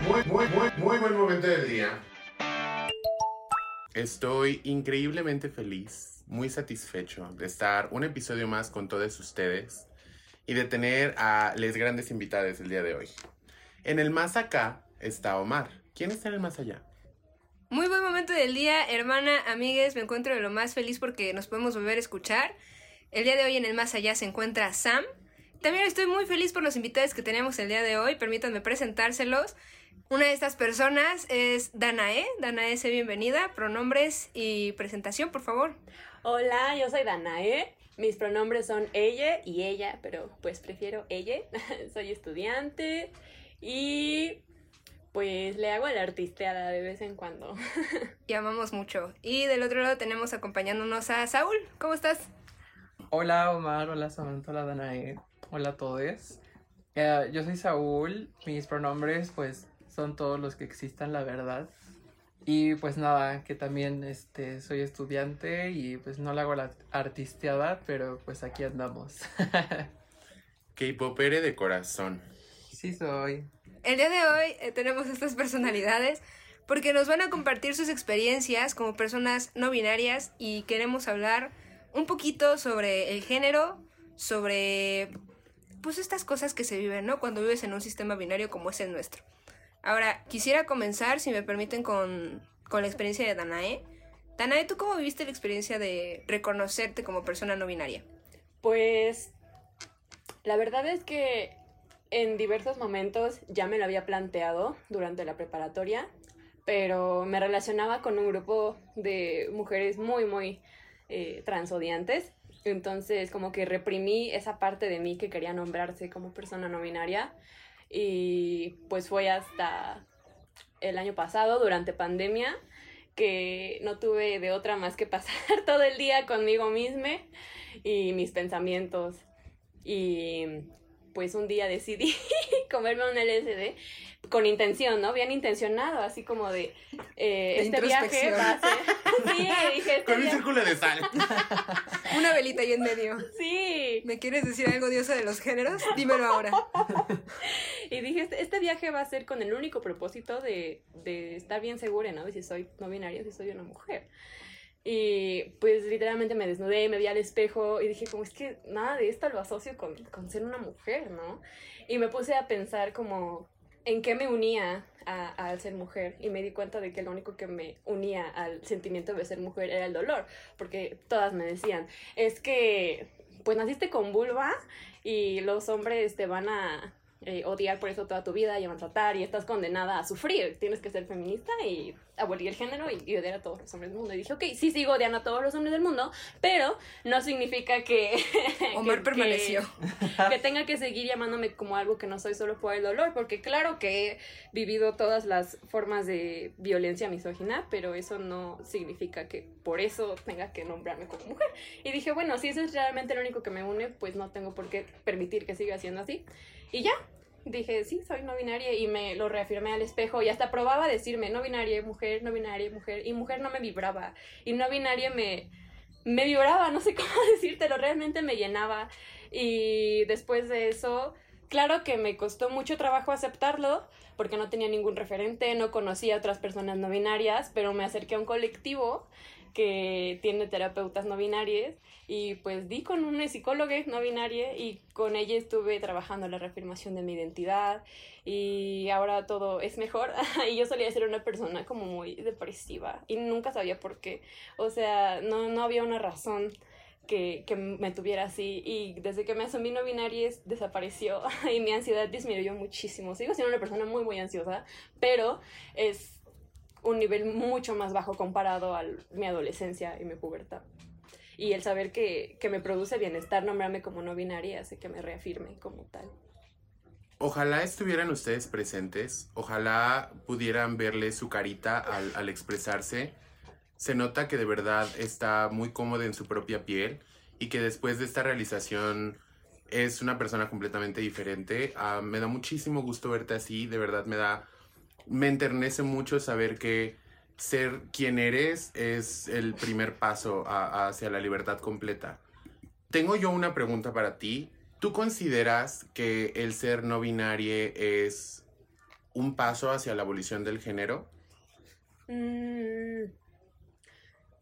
Muy, muy, muy, muy buen momento del día. Estoy increíblemente feliz, muy satisfecho de estar un episodio más con todos ustedes y de tener a les grandes invitados el día de hoy. En el más acá está Omar. ¿Quién está en el más allá? Muy buen momento del día, hermana, amigues, me encuentro de lo más feliz porque nos podemos volver a escuchar. El día de hoy en el más allá se encuentra Sam. También estoy muy feliz por los invitados que tenemos el día de hoy, permítanme presentárselos. Una de estas personas es Danae. Danae, sé bienvenida. Pronombres y presentación, por favor. Hola, yo soy Danae. Mis pronombres son ella y ella, pero pues prefiero ella. soy estudiante y pues le hago a la artisteada de vez en cuando. y amamos mucho. Y del otro lado tenemos acompañándonos a Saúl. ¿Cómo estás? Hola Omar, hola Samantha, hola Danae, hola a todos. Eh, yo soy Saúl, mis pronombres pues son todos los que existan, la verdad. Y pues nada, que también este, soy estudiante y pues no le hago la artisteada, pero pues aquí andamos. K-popere de corazón. Sí soy. El día de hoy eh, tenemos estas personalidades porque nos van a compartir sus experiencias como personas no binarias y queremos hablar un poquito sobre el género, sobre pues estas cosas que se viven, ¿no? Cuando vives en un sistema binario como es el nuestro. Ahora, quisiera comenzar, si me permiten, con, con la experiencia de Danae. Danae, ¿tú cómo viviste la experiencia de reconocerte como persona no binaria? Pues la verdad es que en diversos momentos ya me lo había planteado durante la preparatoria, pero me relacionaba con un grupo de mujeres muy, muy eh, transodiantes. Entonces, como que reprimí esa parte de mí que quería nombrarse como persona no binaria y pues fue hasta el año pasado, durante pandemia, que no tuve de otra más que pasar todo el día conmigo misma y mis pensamientos. Y pues un día decidí comerme un LSD con intención, ¿no? Bien intencionado, así como de, eh, este viaje va a ser... Sí, dije... Este con un círculo de sal. Una velita ahí en medio. Sí. ¿Me quieres decir algo, diosa de los géneros? Dímelo ahora. y dije, este, este, viaje va a ser con el único propósito de, de estar bien segura, ¿no? De si soy no binaria, si soy una mujer. Y pues literalmente me desnudé, me vi al espejo y dije como es que nada de esto lo asocio con, con ser una mujer, ¿no? Y me puse a pensar como en qué me unía al ser mujer y me di cuenta de que lo único que me unía al sentimiento de ser mujer era el dolor, porque todas me decían, es que pues naciste con vulva y los hombres te van a eh, odiar por eso toda tu vida y a maltratar y estás condenada a sufrir. Tienes que ser feminista y abolir el género y, odiar a todos los hombres del mundo. Y dije, ok, sí sigo odiando a todos los hombres del mundo, pero no significa que... Omar permaneció. Que, tenga que seguir llamándome como algo que no soy solo por el dolor, porque claro que he vivido todas las formas de violencia misógina, pero eso no significa que por eso tenga que nombrarme como mujer. Y dije, bueno, si eso es realmente lo único que me une, pues no tengo por qué permitir que siga siendo así. Y ya, dije, sí, soy no binaria y me lo reafirmé al espejo y hasta probaba decirme no binaria, mujer, no binaria, mujer y mujer no me vibraba y no binaria me, me vibraba, no sé cómo decírtelo, realmente me llenaba. Y después de eso, claro que me costó mucho trabajo aceptarlo porque no tenía ningún referente, no conocía a otras personas no binarias, pero me acerqué a un colectivo que tiene terapeutas no binarias y pues di con una psicóloga no binaria y con ella estuve trabajando la reafirmación de mi identidad y ahora todo es mejor y yo solía ser una persona como muy depresiva y nunca sabía por qué, o sea, no, no había una razón que, que, me tuviera así y desde que me asumí no binaria desapareció y mi ansiedad disminuyó muchísimo. Sigo siendo una persona muy muy ansiosa, pero es un nivel mucho más bajo comparado a mi adolescencia y mi pubertad. Y el saber que, que me produce bienestar nombrarme como no binaria hace que me reafirme como tal. Ojalá estuvieran ustedes presentes, ojalá pudieran verle su carita al, al, expresarse. Se nota que de verdad está muy cómoda en su propia piel y que después de esta realización es una persona completamente diferente. Uh, me da muchísimo gusto verte así, de verdad me da me enternece mucho saber que ser quien eres es el primer paso hacia la libertad completa. Tengo yo una pregunta para ti. ¿Tú consideras que el ser no binario es un paso hacia la abolición del género? Mm,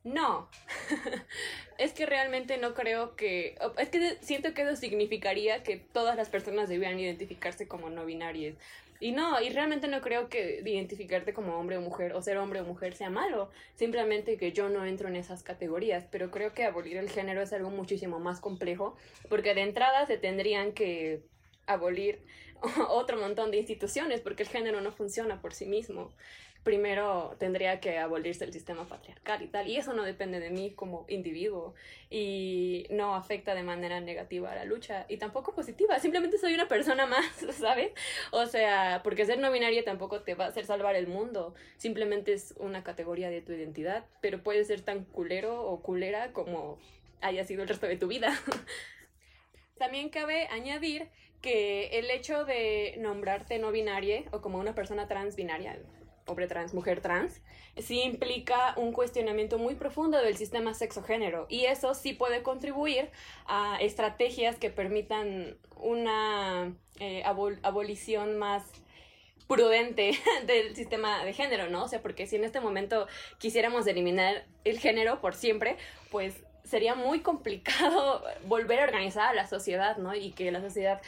no, es que realmente no creo que, es que siento que eso significaría que todas las personas debían identificarse como no binarias. Y no, y realmente no creo que identificarte como hombre o mujer o ser hombre o mujer sea malo, simplemente que yo no entro en esas categorías, pero creo que abolir el género es algo muchísimo más complejo, porque de entrada se tendrían que abolir otro montón de instituciones, porque el género no funciona por sí mismo primero tendría que abolirse el sistema patriarcal y tal. Y eso no depende de mí como individuo y no afecta de manera negativa a la lucha y tampoco positiva. Simplemente soy una persona más, ¿sabes? O sea, porque ser no binaria tampoco te va a hacer salvar el mundo. Simplemente es una categoría de tu identidad, pero puede ser tan culero o culera como haya sido el resto de tu vida. También cabe añadir que el hecho de nombrarte no binaria o como una persona trans binaria, hombre trans, mujer trans, sí implica un cuestionamiento muy profundo del sistema sexo-género y eso sí puede contribuir a estrategias que permitan una eh, abolición más prudente del sistema de género, ¿no? O sea, porque si en este momento quisiéramos eliminar el género por siempre, pues sería muy complicado volver a organizar a la sociedad, ¿no? Y que la sociedad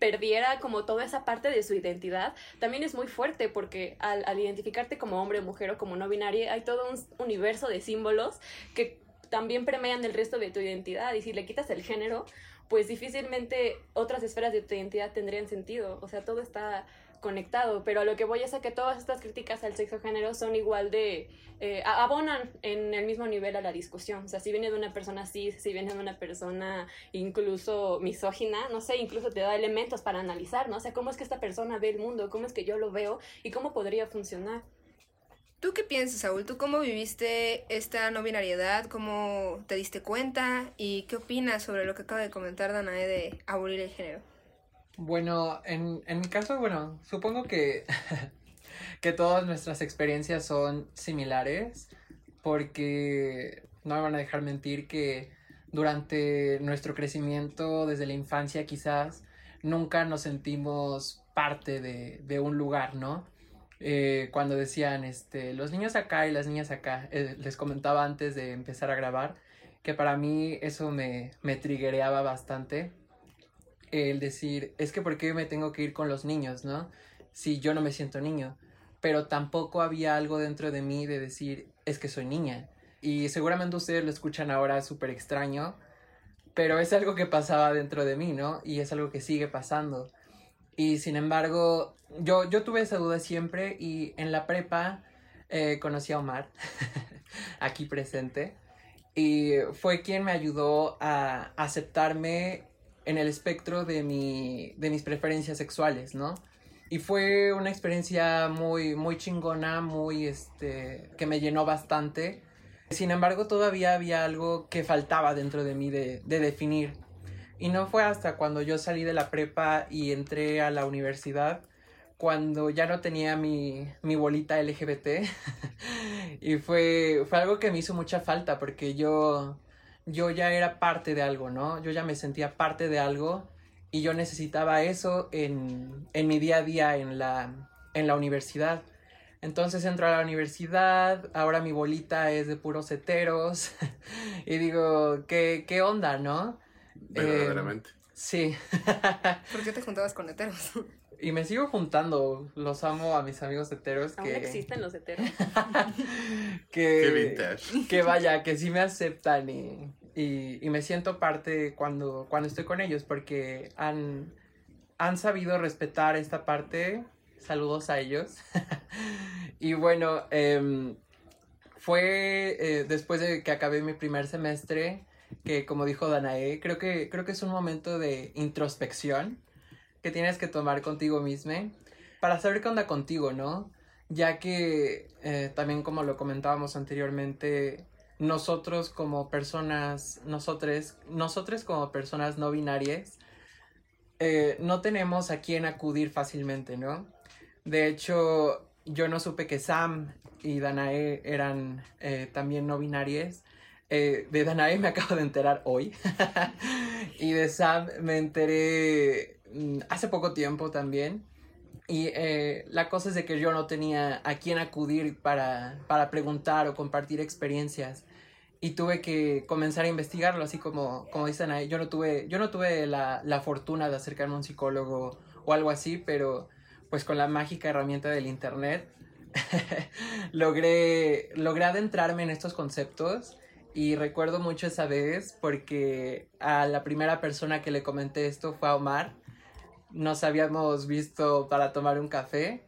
perdiera como toda esa parte de su identidad, también es muy fuerte porque al, identificarte como hombre, mujer o como no binaria, hay todo un universo de símbolos que también permean el resto de tu identidad y si le quitas el género, pues difícilmente otras esferas de tu identidad tendrían sentido. O sea, todo está conectado, pero a lo que voy es a que todas estas críticas al sexo género son igual de, eh, abonan en el mismo nivel a la discusión. O sea, si viene de una persona así, si viene de una persona incluso misógina, no sé, incluso te da elementos para analizar, ¿no? O sea, cómo es que esta persona ve el mundo, cómo es que yo lo veo y cómo podría funcionar. ¿Tú qué piensas, Saúl? ¿Tú cómo viviste esta no binariedad? ¿Cómo te diste cuenta? ¿Y qué opinas sobre lo que acaba de comentar Danae de abolir el género? Bueno, en, en mi caso, bueno, supongo que, que todas nuestras experiencias son similares porque no me van a dejar mentir que durante nuestro crecimiento, desde la infancia quizás, nunca nos sentimos parte de, de un lugar, ¿no? Eh, cuando decían, este, los niños acá y las niñas acá, eh, les comentaba antes de empezar a grabar, que para mí eso me, me triguereaba bastante el decir, es que ¿por qué me tengo que ir con los niños, no? Si yo no me siento niño. Pero tampoco había algo dentro de mí de decir, es que soy niña. Y seguramente ustedes lo escuchan ahora súper extraño, pero es algo que pasaba dentro de mí, ¿no? Y es algo que sigue pasando. Y sin embargo, yo, yo tuve esa duda siempre y en la prepa eh, conocí a Omar, aquí presente, y fue quien me ayudó a aceptarme en el espectro de, mi, de mis preferencias sexuales, ¿no? Y fue una experiencia muy, muy chingona, muy, este, que me llenó bastante. Sin embargo, todavía había algo que faltaba dentro de mí de, de definir. Y no fue hasta cuando yo salí de la prepa y entré a la universidad, cuando ya no tenía mi, mi bolita LGBT. y fue, fue algo que me hizo mucha falta porque yo yo ya era parte de algo, ¿no? Yo ya me sentía parte de algo y yo necesitaba eso en, en mi día a día en la, en la universidad. Entonces entro a la universidad, ahora mi bolita es de puros heteros y digo, ¿qué, qué onda, no? Verdaderamente. Eh, sí. ¿Por qué te juntabas con heteros? Y me sigo juntando, los amo a mis amigos heteros. ¿Aún existen los heteros? que, que vaya, que sí me aceptan y, y, me siento parte cuando, cuando estoy con ellos porque han, han sabido respetar esta parte. Saludos a ellos. y bueno, em, fue eh, después de que acabé mi primer semestre que como dijo Danae, creo que, creo que es un momento de introspección que tienes que tomar contigo mismo para saber qué onda contigo, ¿no? Ya que eh, también como lo comentábamos anteriormente, nosotros como personas, nosotros, nosotros como personas no binarias, eh, no tenemos a quién acudir fácilmente, ¿no? De hecho, yo no supe que Sam y Danae eran eh, también no binarias. Eh, de Danae me acabo de enterar hoy. y de Sam me enteré mm, hace poco tiempo también. Y eh, la cosa es de que yo no tenía a quién acudir para, para preguntar o compartir experiencias. Y tuve que comenzar a investigarlo, así como, como dicen ahí. Yo no tuve, yo no tuve la, la fortuna de acercarme a un psicólogo o algo así, pero pues con la mágica herramienta del internet logré, logré adentrarme en estos conceptos y recuerdo mucho esa vez porque a la primera persona que le comenté esto fue a Omar. Nos habíamos visto para tomar un café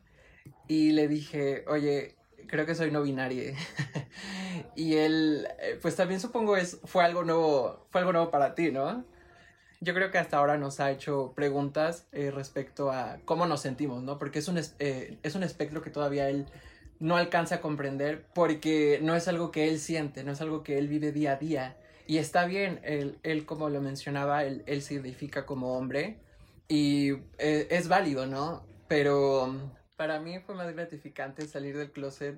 y le dije, oye, creo que soy no binario. y él, eh, pues también supongo es, fue algo nuevo, fue algo nuevo para ti, ¿no? Yo creo que hasta ahora nos ha hecho preguntas eh, respecto a cómo nos sentimos, ¿no? Porque es un, eh, es un espectro que todavía él no alcanza a comprender porque no es algo que él siente, no es algo que él vive día a día. Y está bien, él, él como lo mencionaba, él, él se identifica como hombre y eh, es válido, ¿no? Pero para mí fue más gratificante salir del closet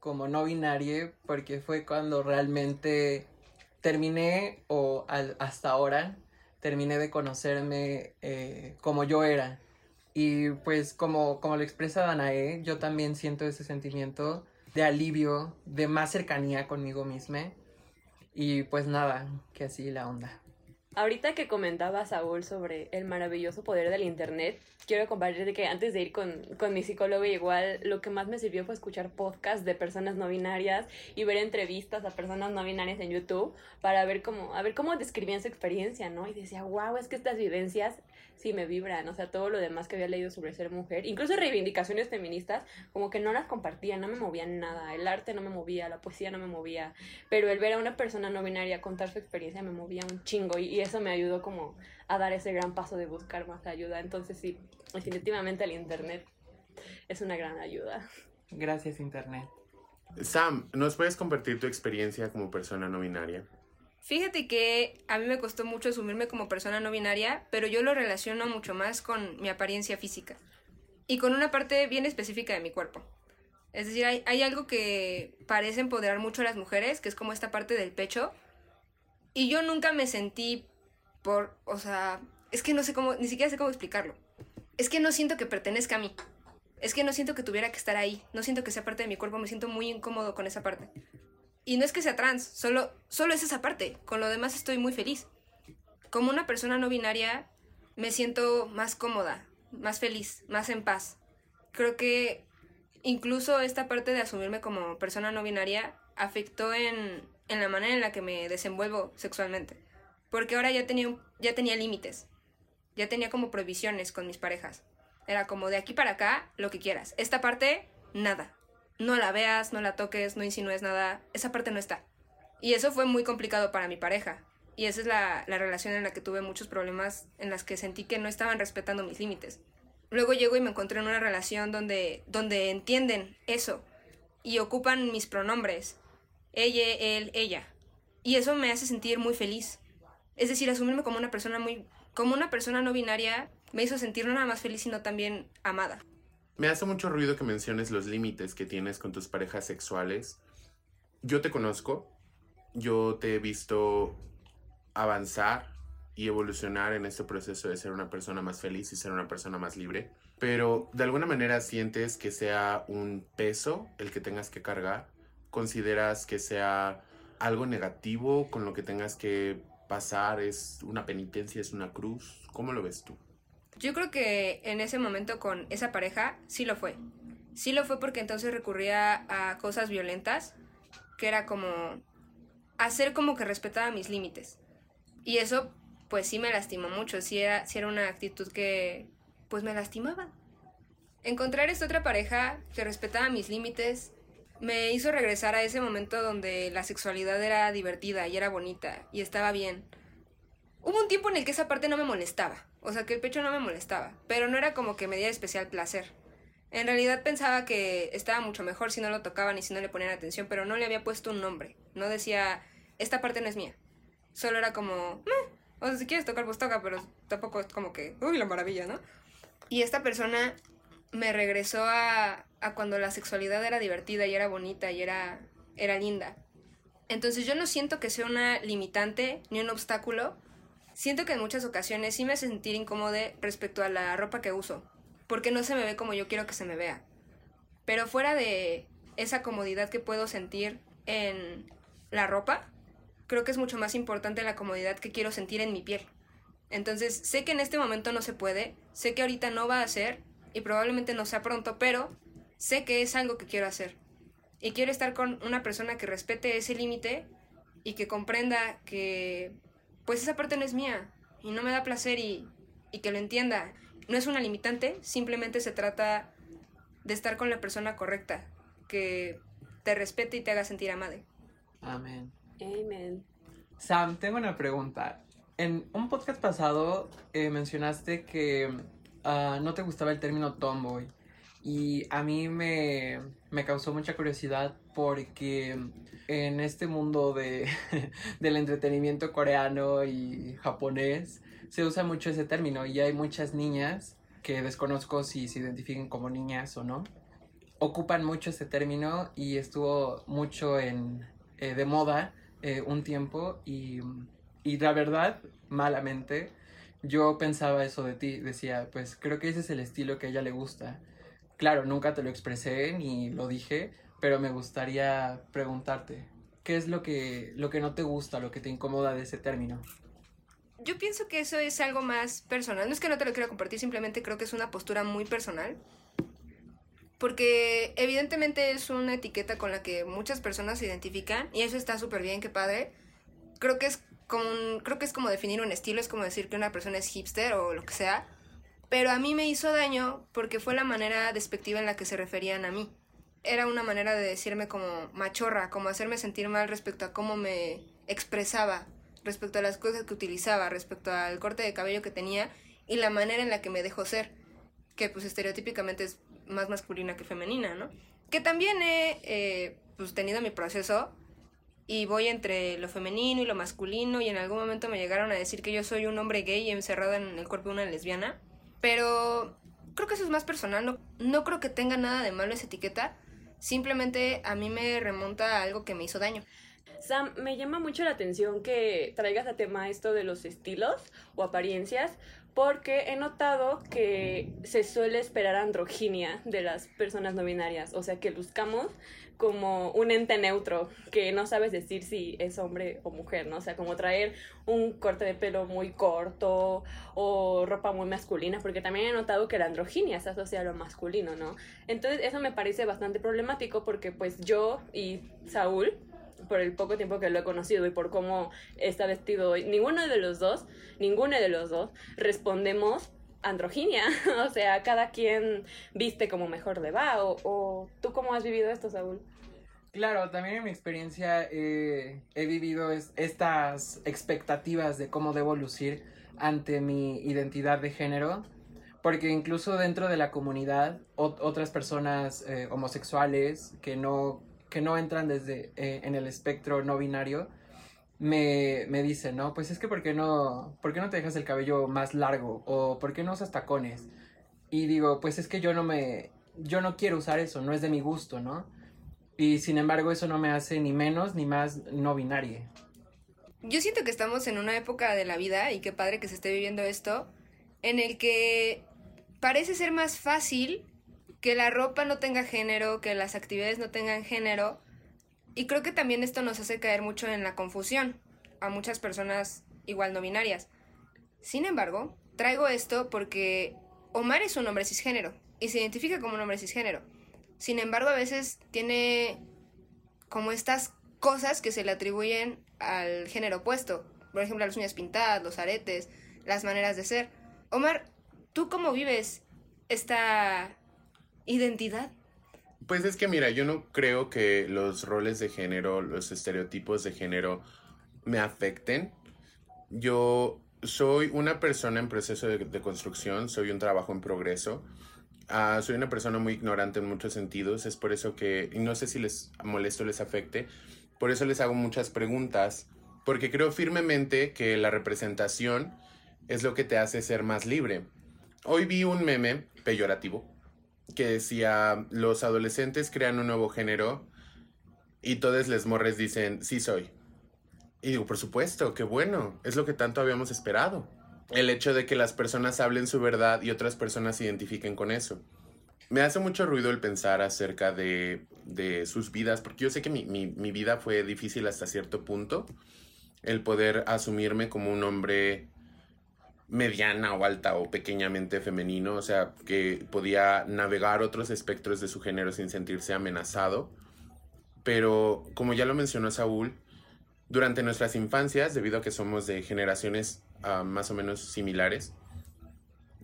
como no binario porque fue cuando realmente terminé o hasta ahora terminé de conocerme eh, como yo era y pues como, como lo expresa Danae, yo también siento ese sentimiento de alivio, de más cercanía conmigo misma. Y pues nada, que así la onda. Ahorita que comentaba Saúl sobre el maravilloso poder del Internet, quiero compartir que antes de ir con, con, mi psicólogo igual, lo que más me sirvió fue escuchar podcasts de personas no binarias y ver entrevistas a personas no binarias en YouTube para ver cómo, a ver cómo describían su experiencia, ¿no? Y decía, wow, es que estas vivencias sí me vibran, o sea, todo lo demás que había leído sobre ser mujer, incluso reivindicaciones feministas, como que no las compartía, no me movían nada, el arte no me movía, la poesía no me movía, pero el ver a una persona no binaria contar su experiencia me movía un chingo y, eso me ayudó como a dar ese gran paso de buscar más ayuda, entonces sí, definitivamente el Internet es una gran ayuda. Gracias Internet. Sam, ¿nos puedes compartir tu experiencia como persona no binaria? Fíjate que a mí me costó mucho asumirme como persona no binaria, pero yo lo relaciono mucho más con mi apariencia física y con una parte bien específica de mi cuerpo. Es decir, hay, algo que parece empoderar mucho a las mujeres, que es como esta parte del pecho. Y yo nunca me sentí por, o sea, es que no sé cómo, ni siquiera sé cómo explicarlo. Es que no siento que pertenezca a mí. Es que no siento que tuviera que estar ahí. No siento que sea parte de mi cuerpo. Me siento muy incómodo con esa parte. Y no es que sea trans, solo, solo es esa parte. Con lo demás estoy muy feliz. Como una persona no binaria, me siento más cómoda, más feliz, más en paz. Creo que incluso esta parte de asumirme como persona no binaria afectó en, en la manera en la que me desenvuelvo sexualmente. Porque ahora ya tenía, ya tenía límites. Ya tenía como prohibiciones con mis parejas. Era como de aquí para acá, lo que quieras. Esta parte, nada no la veas, no la toques, no insinúes nada, esa parte no está. Y eso fue muy complicado para mi pareja. Y esa es la, relación en la que tuve muchos problemas, en las que sentí que no estaban respetando mis límites. Luego llego y me encontré en una relación donde, donde entienden eso y ocupan mis pronombres. Ella, él, ella. Y eso me hace sentir muy feliz. Es decir, asumirme como una persona muy, como una persona no binaria me hizo sentir no nada más feliz, sino también amada. Me hace mucho ruido que menciones los límites que tienes con tus parejas sexuales. Yo te conozco, yo te he visto avanzar y evolucionar en este proceso de ser una persona más feliz y ser una persona más libre, pero de alguna manera sientes que sea un peso el que tengas que cargar, consideras que sea algo negativo con lo que tengas que pasar, es una penitencia, es una cruz, ¿cómo lo ves tú? Yo creo que en ese momento con esa pareja sí lo fue. Sí lo fue porque entonces recurría a cosas violentas, que era como hacer como que respetaba mis límites. Y eso pues sí me lastimó mucho, sí era, una actitud que pues me lastimaba. Encontrar esta otra pareja que respetaba mis límites me hizo regresar a ese momento donde la sexualidad era divertida y era bonita y estaba bien. Hubo un tiempo en el que esa parte no me molestaba. O sea, que el pecho no me molestaba, pero no era como que me diera especial placer. En realidad pensaba que estaba mucho mejor si no lo tocaban y si no le ponían atención, pero no le había puesto un nombre. No decía, esta parte no es mía. Solo era como, o sea, si quieres tocar, pues toca, pero tampoco es como que, uy, la maravilla, ¿no? Y esta persona me regresó a, a cuando la sexualidad era divertida y era bonita y era, era linda. Entonces yo no siento que sea una limitante ni un obstáculo siento que en muchas ocasiones sí me hace sentir incómodo respecto a la ropa que uso. porque no se me ve como yo quiero que se me vea. Pero fuera de esa comodidad que puedo sentir en la ropa, creo que es mucho más importante la comodidad que quiero sentir en mi piel. Entonces, sé que en este momento no se puede, sé que ahorita no va a ser y probablemente no sea pronto, pero sé que es algo que quiero hacer. Y quiero estar con una persona que respete ese límite y que comprenda que pues esa parte no es mía y no me da placer y, y que lo entienda. No es una limitante, simplemente se trata de estar con la persona correcta, que te respete y te haga sentir amada. Amén. Amen. Sam, tengo una pregunta. En un podcast pasado eh, mencionaste que ah, no te gustaba el término tomboy. Y a mí me, me causó mucha curiosidad porque en este mundo de, del entretenimiento coreano y japonés se usa mucho ese término y hay muchas niñas que desconozco si se identifiquen como niñas o no. Ocupan mucho ese término y estuvo mucho en, eh, de moda eh, un tiempo y, y la verdad, malamente, yo pensaba eso de ti. Decía, pues creo que ese es el estilo que a ella le gusta. Claro, nunca te lo expresé ni lo dije, pero me gustaría preguntarte, ¿qué es lo que, lo que no te gusta, lo que te incomoda de ese término? Yo pienso que eso es algo más personal. No es que no te lo quiera compartir, simplemente creo que es una postura muy personal. Porque evidentemente es una etiqueta con la que muchas personas se identifican y eso está súper bien, qué padre. Creo que es como creo que es como definir un estilo, es como decir que una persona es hipster o lo que sea. Pero a mí me hizo daño porque fue la manera despectiva en la que se referían a mí. Era una manera de decirme como machorra, como hacerme sentir mal respecto a cómo me expresaba, respecto a las cosas que utilizaba, respecto al corte de cabello que tenía y la manera en la que me dejó ser, que pues estereotípicamente es más masculina que femenina, ¿no? Que también he eh, pues tenido mi proceso y voy entre lo femenino y lo masculino y en algún momento me llegaron a decir que yo soy un hombre gay encerrado en el cuerpo de una lesbiana, pero creo que eso es más personal, no, no creo que tenga nada de malo esa etiqueta, simplemente a mí me remonta a algo que me hizo daño. Sam, me llama mucho la atención que traigas a tema esto de los estilos o apariencias, porque he notado que se suele esperar androginia de las personas no binarias, o sea, que buscamos como un ente neutro, que no sabes decir si es hombre o mujer, ¿no? O sea, como traer un corte de pelo muy corto o ropa muy masculina, porque también he notado que la androginia se asocia a lo masculino, ¿no? Entonces eso me parece bastante problemático porque pues yo y Saúl por el poco tiempo que lo he conocido y por cómo está vestido hoy, ninguno de los dos, ninguno de los dos, respondemos androginia. o sea, cada quien viste como mejor le va. O, o tú cómo has vivido esto, Saúl. Claro, también en mi experiencia eh, he vivido es- estas expectativas de cómo debo lucir ante mi identidad de género, porque incluso dentro de la comunidad, ot- otras personas eh, homosexuales que no, que no entran desde eh, en el espectro no binario, me, me dicen, ¿no? Pues es que ¿por qué no, ¿por qué no te dejas el cabello más largo? ¿O por qué no usas tacones? Y digo, pues es que yo no me, yo no quiero usar eso, no es de mi gusto, ¿no? Y sin embargo eso no me hace ni menos ni más no binaria. Yo siento que estamos en una época de la vida, y qué padre que se esté viviendo esto, en el que parece ser más fácil que la ropa no tenga género, que las actividades no tengan género, y creo que también esto nos hace caer mucho en la confusión a muchas personas igual no binarias. Sin embargo, traigo esto porque Omar es un hombre cisgénero y se identifica como un hombre cisgénero. Sin embargo, a veces tiene como estas cosas que se le atribuyen al género opuesto. Por ejemplo, las uñas pintadas, los aretes, las maneras de ser. Omar, ¿tú cómo vives esta identidad? Pues es que mira, yo no creo que los roles de género, los estereotipos de género me afecten. Yo soy una persona en proceso de, construcción, soy un trabajo en progreso. Ah, soy una persona muy ignorante en muchos sentidos, es por eso que, y no sé si les molesto, les afecte, por eso les hago muchas preguntas, porque creo firmemente que la representación es lo que te hace ser más libre. Hoy vi un meme peyorativo que decía, los adolescentes crean un nuevo género y todos les morres dicen, sí soy. Y digo, por supuesto, qué bueno, es lo que tanto habíamos esperado. el hecho de que las personas hablen su verdad y otras personas se identifiquen con eso. Me hace mucho ruido el pensar acerca de, de sus vidas, porque yo sé que mi, mi, mi vida fue difícil hasta cierto punto, el poder asumirme como un hombre mediana o alta o pequeñamente femenino, o sea, que podía navegar otros espectros de su género sin sentirse amenazado. Pero como ya lo mencionó Saúl, durante nuestras infancias, debido a que somos de generaciones uh, más o menos similares,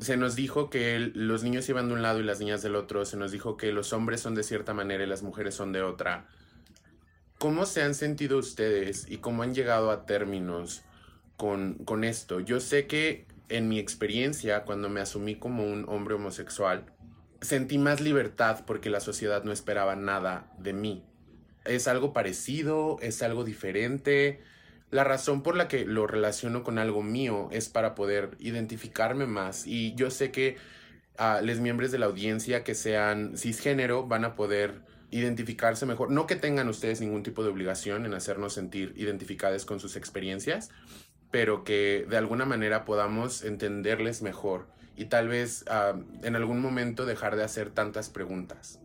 se nos dijo que los niños iban de un lado y las niñas del otro, se nos dijo que los hombres son de cierta manera y las mujeres son de otra. ¿Cómo se han sentido ustedes y cómo han llegado a términos con, con esto? Yo sé que en mi experiencia, cuando me asumí como un hombre homosexual, sentí más libertad porque la sociedad no esperaba nada de mí. Es algo parecido, es algo diferente. La razón por la que lo relaciono con algo mío es para poder identificarme más. Y yo sé que a los miembros de la audiencia que sean cisgénero van a poder identificarse mejor. No que tengan ustedes ningún tipo de obligación en hacernos sentir identificados con sus experiencias, pero que de alguna manera podamos entenderles mejor y tal vez uh, en algún momento dejar de hacer tantas preguntas.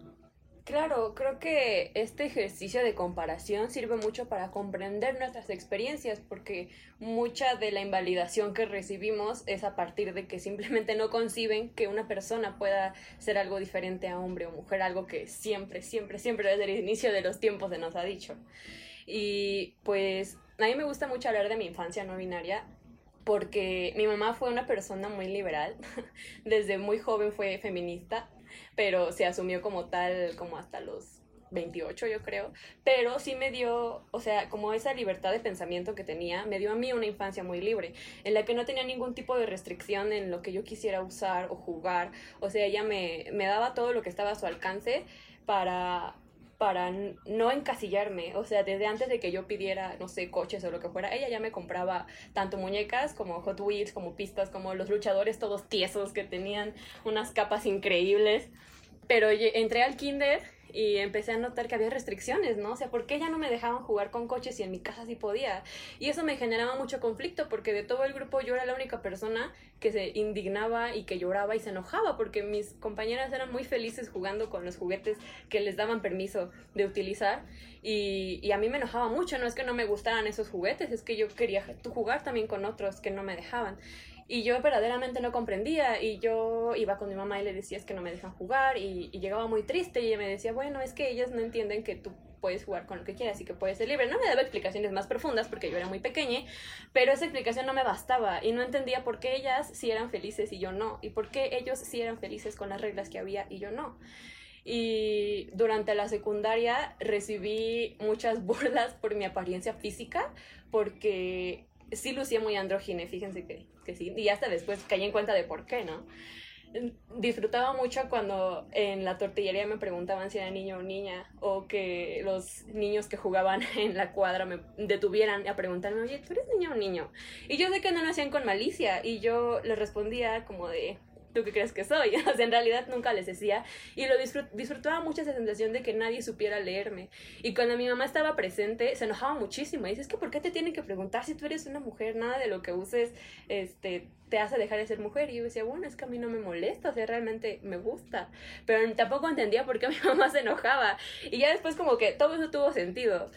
Claro, creo que este ejercicio de comparación sirve mucho para comprender nuestras experiencias, porque mucha de la invalidación que recibimos es a partir de que simplemente no conciben que una persona pueda ser algo diferente a hombre o mujer, algo que siempre, siempre, siempre desde el inicio de los tiempos se nos ha dicho. Y pues a mí me gusta mucho hablar de mi infancia no binaria porque mi mamá fue una persona muy liberal, desde muy joven fue feminista, pero se asumió como tal como hasta los 28 yo creo, pero sí me dio, o sea, como esa libertad de pensamiento que tenía, me dio a mí una infancia muy libre, en la que no tenía ningún tipo de restricción en lo que yo quisiera usar o jugar, o sea, ella me, me daba todo lo que estaba a su alcance para para no encasillarme, o sea, desde antes de que yo pidiera, no sé, coches o lo que fuera, ella ya me compraba tanto muñecas como Hot Wheels, como pistas, como los luchadores todos tiesos que tenían unas capas increíbles. Pero entré al kinder y empecé a notar que había restricciones, ¿no? O sea, ¿por qué ya no me dejaban jugar con coches y en mi casa sí podía? Y eso me generaba mucho conflicto porque de todo el grupo yo era la única persona que se indignaba y que lloraba y se enojaba porque mis compañeras eran muy felices jugando con los juguetes que les daban permiso de utilizar y, y a mí me enojaba mucho, no es que no me gustaran esos juguetes, es que yo quería jugar también con otros que no me dejaban. Y yo verdaderamente no comprendía y yo iba con mi mamá y le decía es que no me dejan jugar y, llegaba muy triste y ella me decía, bueno, es que ellas no entienden que tú puedes jugar con lo que quieras y que puedes ser libre. No me daba explicaciones más profundas porque yo era muy pequeña, pero esa explicación no me bastaba y no entendía por qué ellas sí eran felices y yo no, y por qué ellos sí eran felices con las reglas que había y yo no. Y durante la secundaria recibí muchas burlas por mi apariencia física porque sí lucía muy andrógine, fíjense que, y hasta después caí en cuenta de por qué, ¿no? disfrutaba mucho cuando en la tortillería me preguntaban si era niño o niña o que los niños que jugaban en la cuadra me detuvieran a preguntarme, oye, ¿tú eres niño o niño? Y yo sé que no lo hacían con malicia y yo les respondía como de, ¿tú qué crees que soy? O sea, en realidad nunca les decía. Y lo disfrutaba mucho esa sensación de que nadie supiera leerme. Y cuando mi mamá estaba presente, se enojaba muchísimo. Y dice, es que ¿por qué te tienen que preguntar si tú eres una mujer? Nada de lo que uses este, te hace dejar de ser mujer. Y yo decía, bueno, es que a mí no me molesta, o sea, realmente me gusta. Pero tampoco entendía por qué mi mamá se enojaba. Y ya después como que todo eso tuvo sentido.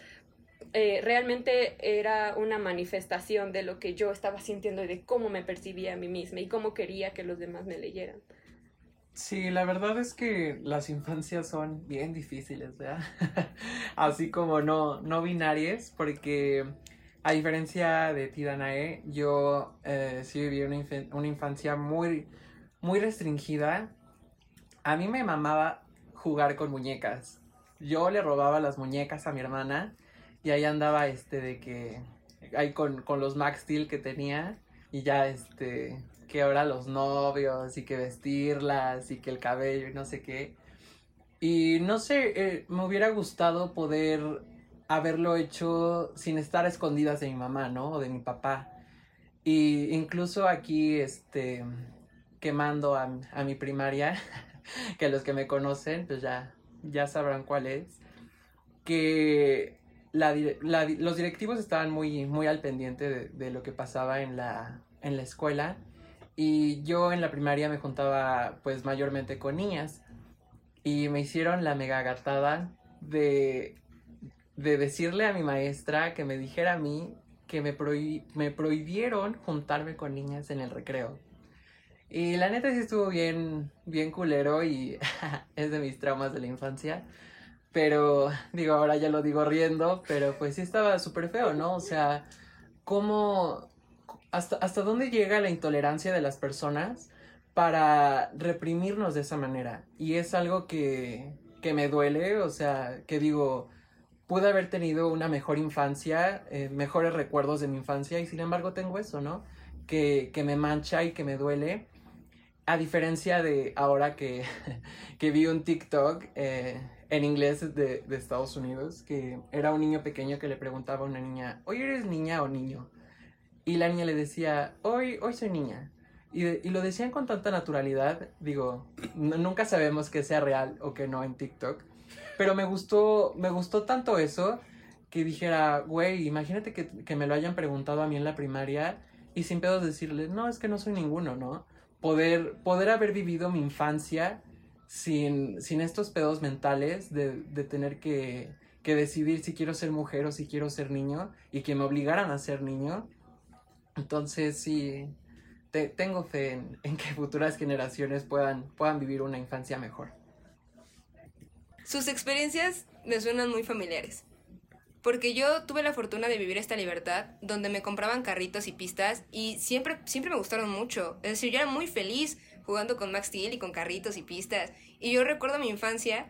Eh, realmente era una manifestación de lo que yo estaba sintiendo y de cómo me percibía a mí misma y cómo quería que los demás me leyeran. Sí, la verdad es que las infancias son bien difíciles, ¿verdad? Así como no, no binarias, porque a diferencia de ti, Danae, yo eh, sí viví una, una infancia muy, muy restringida. A mí me mamaba jugar con muñecas. Yo le robaba las muñecas a mi hermana y ahí andaba este de que, ahí con, con los Max Steel que tenía y ya este, que ahora los novios y que vestirlas y que el cabello y no sé qué. Y no sé, eh, me hubiera gustado poder haberlo hecho sin estar escondidas de mi mamá, ¿no? O de mi papá. Y incluso aquí, este, quemando a, a mi primaria, que los que me conocen, pues ya, ya sabrán cuál es, que los directivos estaban muy, muy al pendiente de, lo que pasaba en la, en la escuela Y yo en la primaria me juntaba pues mayormente con niñas. Y me hicieron la mega gatada de, de decirle a mi maestra que me dijera a mí que me, prohi- me prohibieron juntarme con niñas en el recreo. Y la neta sí estuvo bien, bien culero y es de mis traumas de la infancia. Pero, digo, ahora ya lo digo riendo, pero pues sí estaba súper feo, ¿no? O sea, ¿cómo, hasta, hasta dónde llega la intolerancia de las personas para reprimirnos de esa manera? Y es algo que, que me duele, o sea, que digo, pude haber tenido una mejor infancia, eh, mejores recuerdos de mi infancia y sin embargo tengo eso, ¿no? Que, que me mancha y que me duele. A diferencia de ahora que, que vi un TikTok eh, en inglés de, de Estados Unidos, que era un niño pequeño que le preguntaba a una niña, ¿hoy eres niña o niño? Y la niña le decía, hoy, hoy soy niña. Y, y lo decían con tanta naturalidad, digo, nunca sabemos que sea real o que no en TikTok, pero me gustó, me gustó tanto eso que dijera, güey, imagínate que, que me lo hayan preguntado a mí en la primaria y sin pedos decirle, no, es que no soy ninguno, ¿no? Poder, poder haber vivido mi infancia sin, sin estos pedos mentales de, de tener que, que decidir si quiero ser mujer o si quiero ser niño y que me obligaran a ser niño. Entonces sí, te- tengo fe en, que futuras generaciones puedan, puedan vivir una infancia mejor. Sus experiencias me suenan muy familiares. Porque yo tuve la fortuna de vivir esta libertad donde me compraban carritos y pistas y siempre, siempre me gustaron mucho. Es decir, yo era muy feliz jugando con Max Steel y con carritos y pistas. Y yo recuerdo mi infancia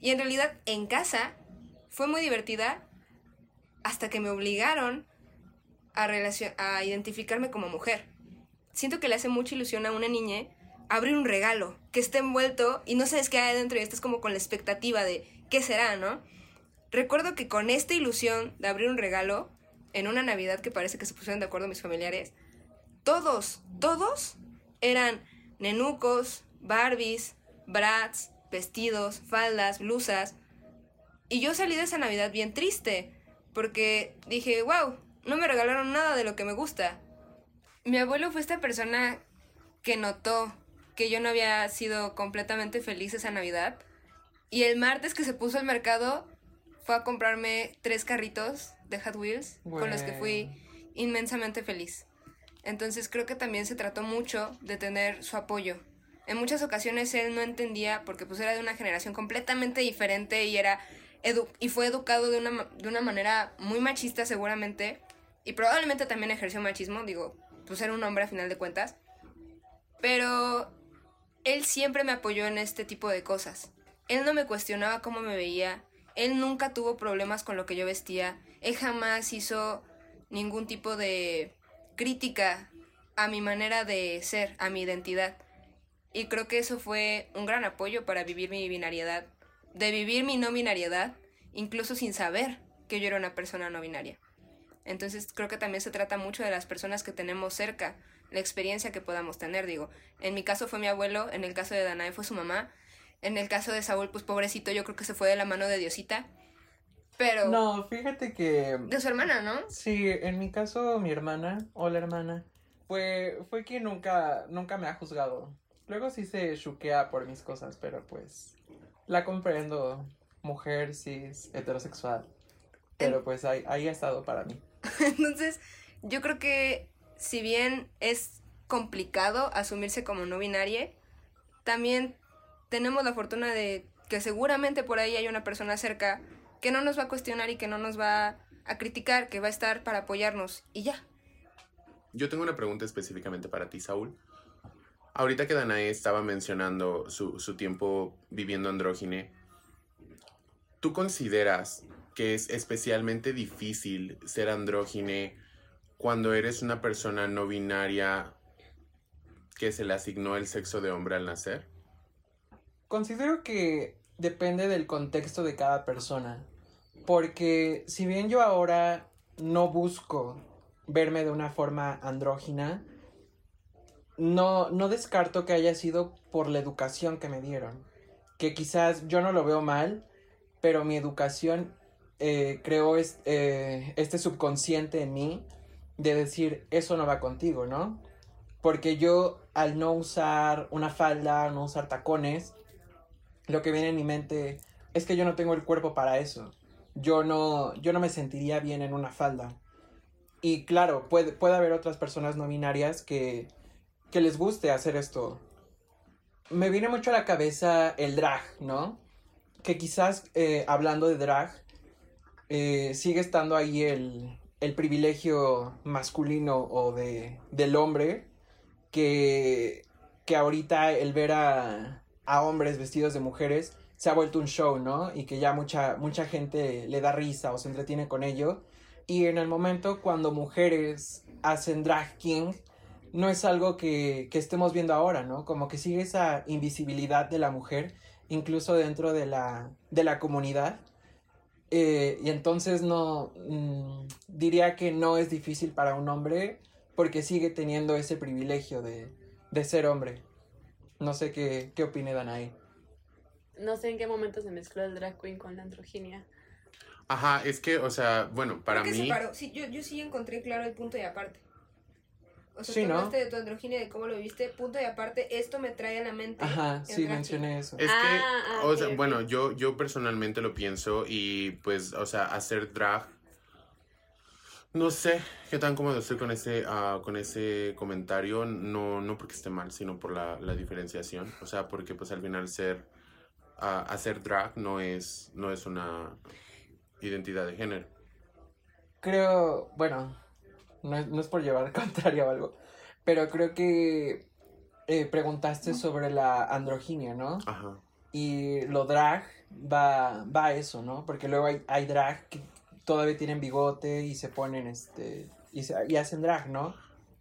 y en realidad en casa fue muy divertida hasta que me obligaron a, a identificarme como mujer. Siento que le hace mucha ilusión a una niña abrir un regalo que esté envuelto y no sabes qué hay adentro y estás como con la expectativa de qué será, ¿no? Recuerdo que con esta ilusión de abrir un regalo, en una Navidad que parece que se pusieron de acuerdo mis familiares, todos, todos eran nenucos, Barbies, brats, vestidos, faldas, blusas. Y yo salí de esa Navidad bien triste, porque dije, wow, no me regalaron nada de lo que me gusta. Mi abuelo fue esta persona que notó que yo no había sido completamente feliz esa Navidad. Y el martes que se puso al mercado, fue a comprarme tres carritos de Hot Wheels con los que fui inmensamente feliz. Entonces creo que también se trató mucho de tener su apoyo. En muchas ocasiones él no entendía porque pues era de una generación completamente diferente y era edu- y fue educado de una, de una manera muy machista seguramente y probablemente también ejerció machismo, digo, pues era un hombre a final de cuentas. Pero él siempre me apoyó en este tipo de cosas. Él no me cuestionaba cómo me veía, él nunca tuvo problemas con lo que yo vestía, él jamás hizo ningún tipo de crítica a mi manera de ser, a mi identidad. Y creo que eso fue un gran apoyo para vivir mi binariedad, de vivir mi no binariedad, incluso sin saber que yo era una persona no binaria. Entonces creo que también se trata mucho de las personas que tenemos cerca, la experiencia que podamos tener, digo. En mi caso fue mi abuelo, en el caso de Danae fue su mamá, en el caso de Saúl, pues pobrecito, yo creo que se fue de la mano de Diosita. Pero No, fíjate que de su hermana, ¿no? Sí, en mi caso, mi hermana, o la hermana, fue, fue quien nunca, nunca me ha juzgado. Luego sí se chuquea por mis cosas, pero pues la comprendo, mujer, cis, heterosexual. Pero pues ahí, ahí ha estado para mí. Entonces, yo creo que si bien es complicado asumirse como no binaria, también tenemos la fortuna de que seguramente por ahí hay una persona cerca que no nos va a cuestionar y que no nos va a criticar, que va a estar para apoyarnos y ya. Yo tengo una pregunta específicamente para ti, Saúl. Ahorita que Danae estaba mencionando su, su tiempo viviendo andrógine, ¿tú consideras que es especialmente difícil ser andrógine cuando eres una persona no binaria que se le asignó el sexo de hombre al nacer? Considero que depende del contexto de cada persona. Porque si bien yo ahora no busco verme de una forma andrógina, no, no descarto que haya sido por la educación que me dieron. Que quizás yo no lo veo mal, pero mi educación eh, creó eh, este subconsciente en mí de decir, eso no va contigo, ¿no? Porque yo, al no usar una falda, no usar tacones, lo que viene en mi mente es que yo no tengo el cuerpo para eso. Yo no, yo no me sentiría bien en una falda. Y claro, puede, puede haber otras personas no binarias que, que les guste hacer esto. Me viene mucho a la cabeza el drag, ¿no? Que quizás eh, hablando de drag, eh, sigue estando ahí el, el privilegio masculino o de, del hombre que, que ahorita el ver a, a hombres vestidos de mujeres se ha vuelto un show, ¿no? Y que ya mucha, mucha gente le da risa o se entretiene con ello. Y en el momento cuando mujeres hacen drag king, no es algo que, que estemos viendo ahora, ¿no? Como que sigue esa invisibilidad de la mujer, incluso dentro de la, de la comunidad. Eh, y entonces no, mm, diría que no es difícil para un hombre porque sigue teniendo ese privilegio de, de ser hombre. No sé qué, qué opine Danae. No sé en qué momento se mezcló el drag queen con la androginia. Ajá, es que, o sea, bueno, para Creo que mí... separó. Sí, yo, yo sí encontré claro el punto y aparte. O sea, Sí, ¿no? hablaste de tu androginia, de cómo lo viste, punto y aparte, esto me trae a la mente. Ajá, el sí, drag mencioné eso. Es Ah, que, ah, o ok, sea, ok. bueno, yo, yo personalmente lo pienso y pues, o sea, hacer drag, no sé qué tan cómodo estoy con ese, ah, con ese comentario, no, no porque esté mal, sino por la, la diferenciación, o sea, porque pues al final ser, ah, hacer drag no es, no es una identidad de género. Creo, bueno, no es, no es por llevar contrario o algo, pero creo que eh, preguntaste sobre la androginia, ¿no? Ajá. Y lo drag va, va a eso, ¿no? Porque luego hay, hay drag que todavía tienen bigote y se ponen, este, y, se- y hacen drag, ¿no?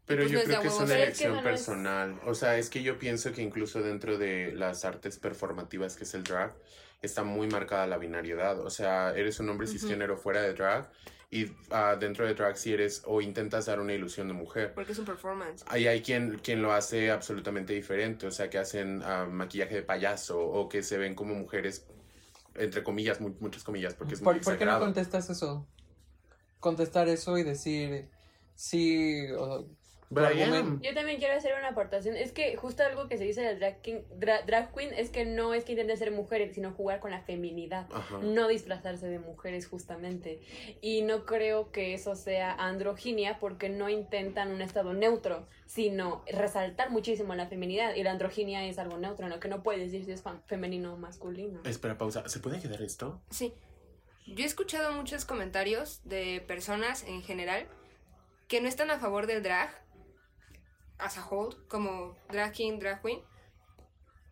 Pero Pues yo creo que es una elección personal. O sea, es que yo pienso que incluso dentro de las artes performativas que es el drag, está muy marcada la binariedad. O sea, eres un hombre cisgénero fuera de drag y ah, dentro de drag si eres o intentas dar una ilusión de mujer. Porque es un performance. Ahí hay quien, quien lo hace absolutamente diferente, o sea, que hacen ah, maquillaje de payaso o que se ven como mujeres, entre comillas, mu- muchas comillas, porque es muy ¿Por, por qué no contestas eso? Contestar eso y decir sí o... Brian. Yo también quiero hacer una aportación. Es que justo algo que se dice del drag, king- dra- drag queen es que no es que intenten ser mujeres, sino jugar con la feminidad. Ajá. No disfrazarse de mujeres justamente. Y no creo que eso sea androginia porque no intentan un estado neutro, sino resaltar muchísimo la feminidad. Y la androginia es algo neutro, ¿no? Que no puedes decir si es femenino o masculino. Espera, pausa. ¿Se puede quedar esto? Sí. Yo he escuchado muchos comentarios de personas en general que no están a favor del drag as a whole, como drag king, drag queen,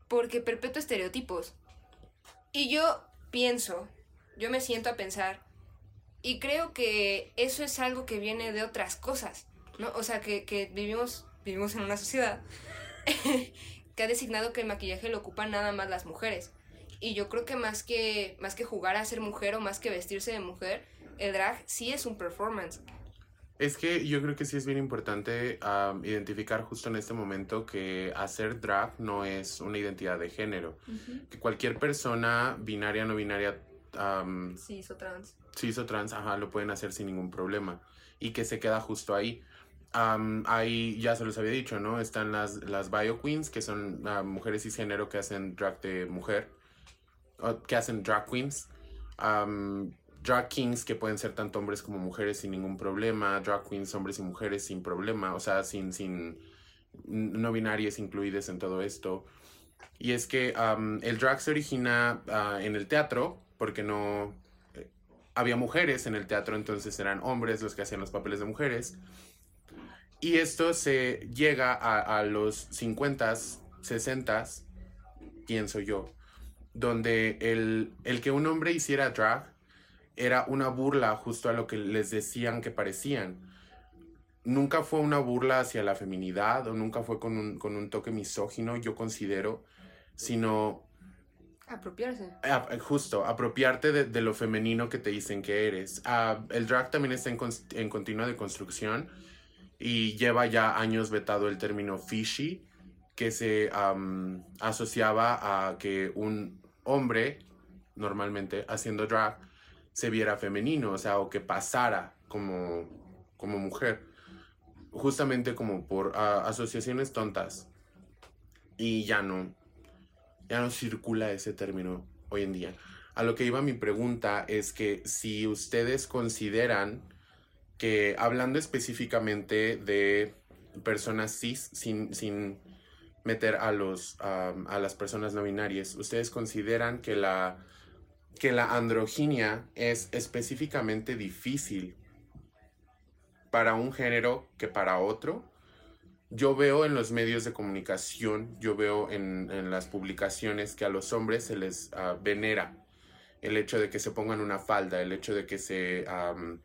porque perpetúa estereotipos. Y yo pienso, yo me siento a pensar, y creo que eso es algo que viene de otras cosas, ¿no? O sea, que, que vivimos, vivimos en una sociedad que ha designado que el maquillaje lo ocupan nada más las mujeres. Y yo creo que más que más que jugar a ser mujer o más que vestirse de mujer, el drag sí es un performance. Es que yo creo que sí es bien importante am, identificar justo en este momento que hacer drag no es una identidad de género. Que cualquier persona, binaria, no binaria, am, Sí, hizo trans. cis o trans, ajá, lo pueden hacer sin ningún problema. Y que se queda justo ahí. Am, ahí, ya se los había dicho, ¿no? Están las, las bio queens, que son ah, mujeres cisgénero que hacen drag de mujer. o que hacen drag queens. Am, drag kings, que pueden ser tanto hombres como mujeres sin ningún problema. Drag queens, hombres y mujeres sin problema. O sea, sin, sin no binarias incluidas en todo esto. Y es que el drag se origina ah, en el teatro, porque no eh, había mujeres en el teatro, entonces eran hombres los que hacían los papeles de mujeres. Y esto se llega a, los 50s, 60s, pienso yo, donde el, el que un hombre hiciera drag era una burla justo a lo que les decían que parecían. Nunca fue una burla hacia la feminidad o nunca fue con un, con un toque misógino, yo considero, sino Apropiarse. Ah, justo, apropiarte de, de lo femenino que te dicen que eres. Ah, el drag también está en, en continua deconstrucción y lleva ya años vetado el término fishy, que se am, asociaba a que un hombre, normalmente haciendo drag, se viera femenino, o sea, o que pasara como, como mujer. justamente como por asociaciones tontas. Y ya no, ya no circula ese término hoy en día. A lo que iba mi pregunta es que si ustedes consideran que hablando específicamente de personas cis, sin, sin meter a, los, am, a las personas no binarias, ¿ustedes consideran que la, que la androginia es específicamente difícil para un género que para otro? Yo veo en los medios de comunicación, yo veo en, las publicaciones que a los hombres se les ah, venera el hecho de que se pongan una falda, el hecho de que se, am,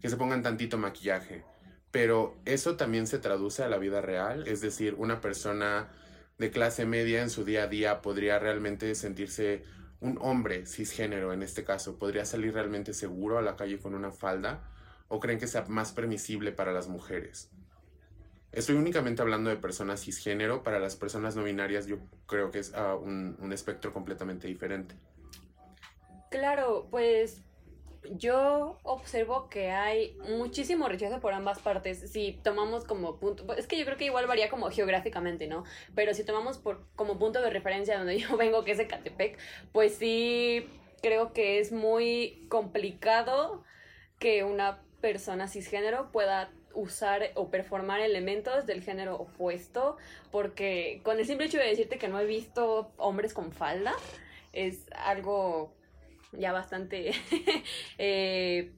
que se pongan tantito maquillaje. Pero eso también se traduce a la vida real, es decir, una persona de clase media en su día a día podría realmente sentirse un hombre cisgénero en este caso, podría salir realmente seguro a la calle con una falda o creen que sea más permisible para las mujeres. Estoy únicamente hablando de personas cisgénero, para las personas no binarias yo creo que es ah, un, un espectro completamente diferente. Claro, pues yo observo que hay muchísimo rechazo por ambas partes. Si tomamos como punto, es que yo creo que igual varía como geográficamente, ¿no? Pero si tomamos por, como punto de referencia donde yo vengo, que es Ecatepec, pues sí creo que es muy complicado que una persona cisgénero pueda usar o performar elementos del género opuesto, porque con el simple hecho de decirte que no he visto hombres con falda, es algo ya bastante eh,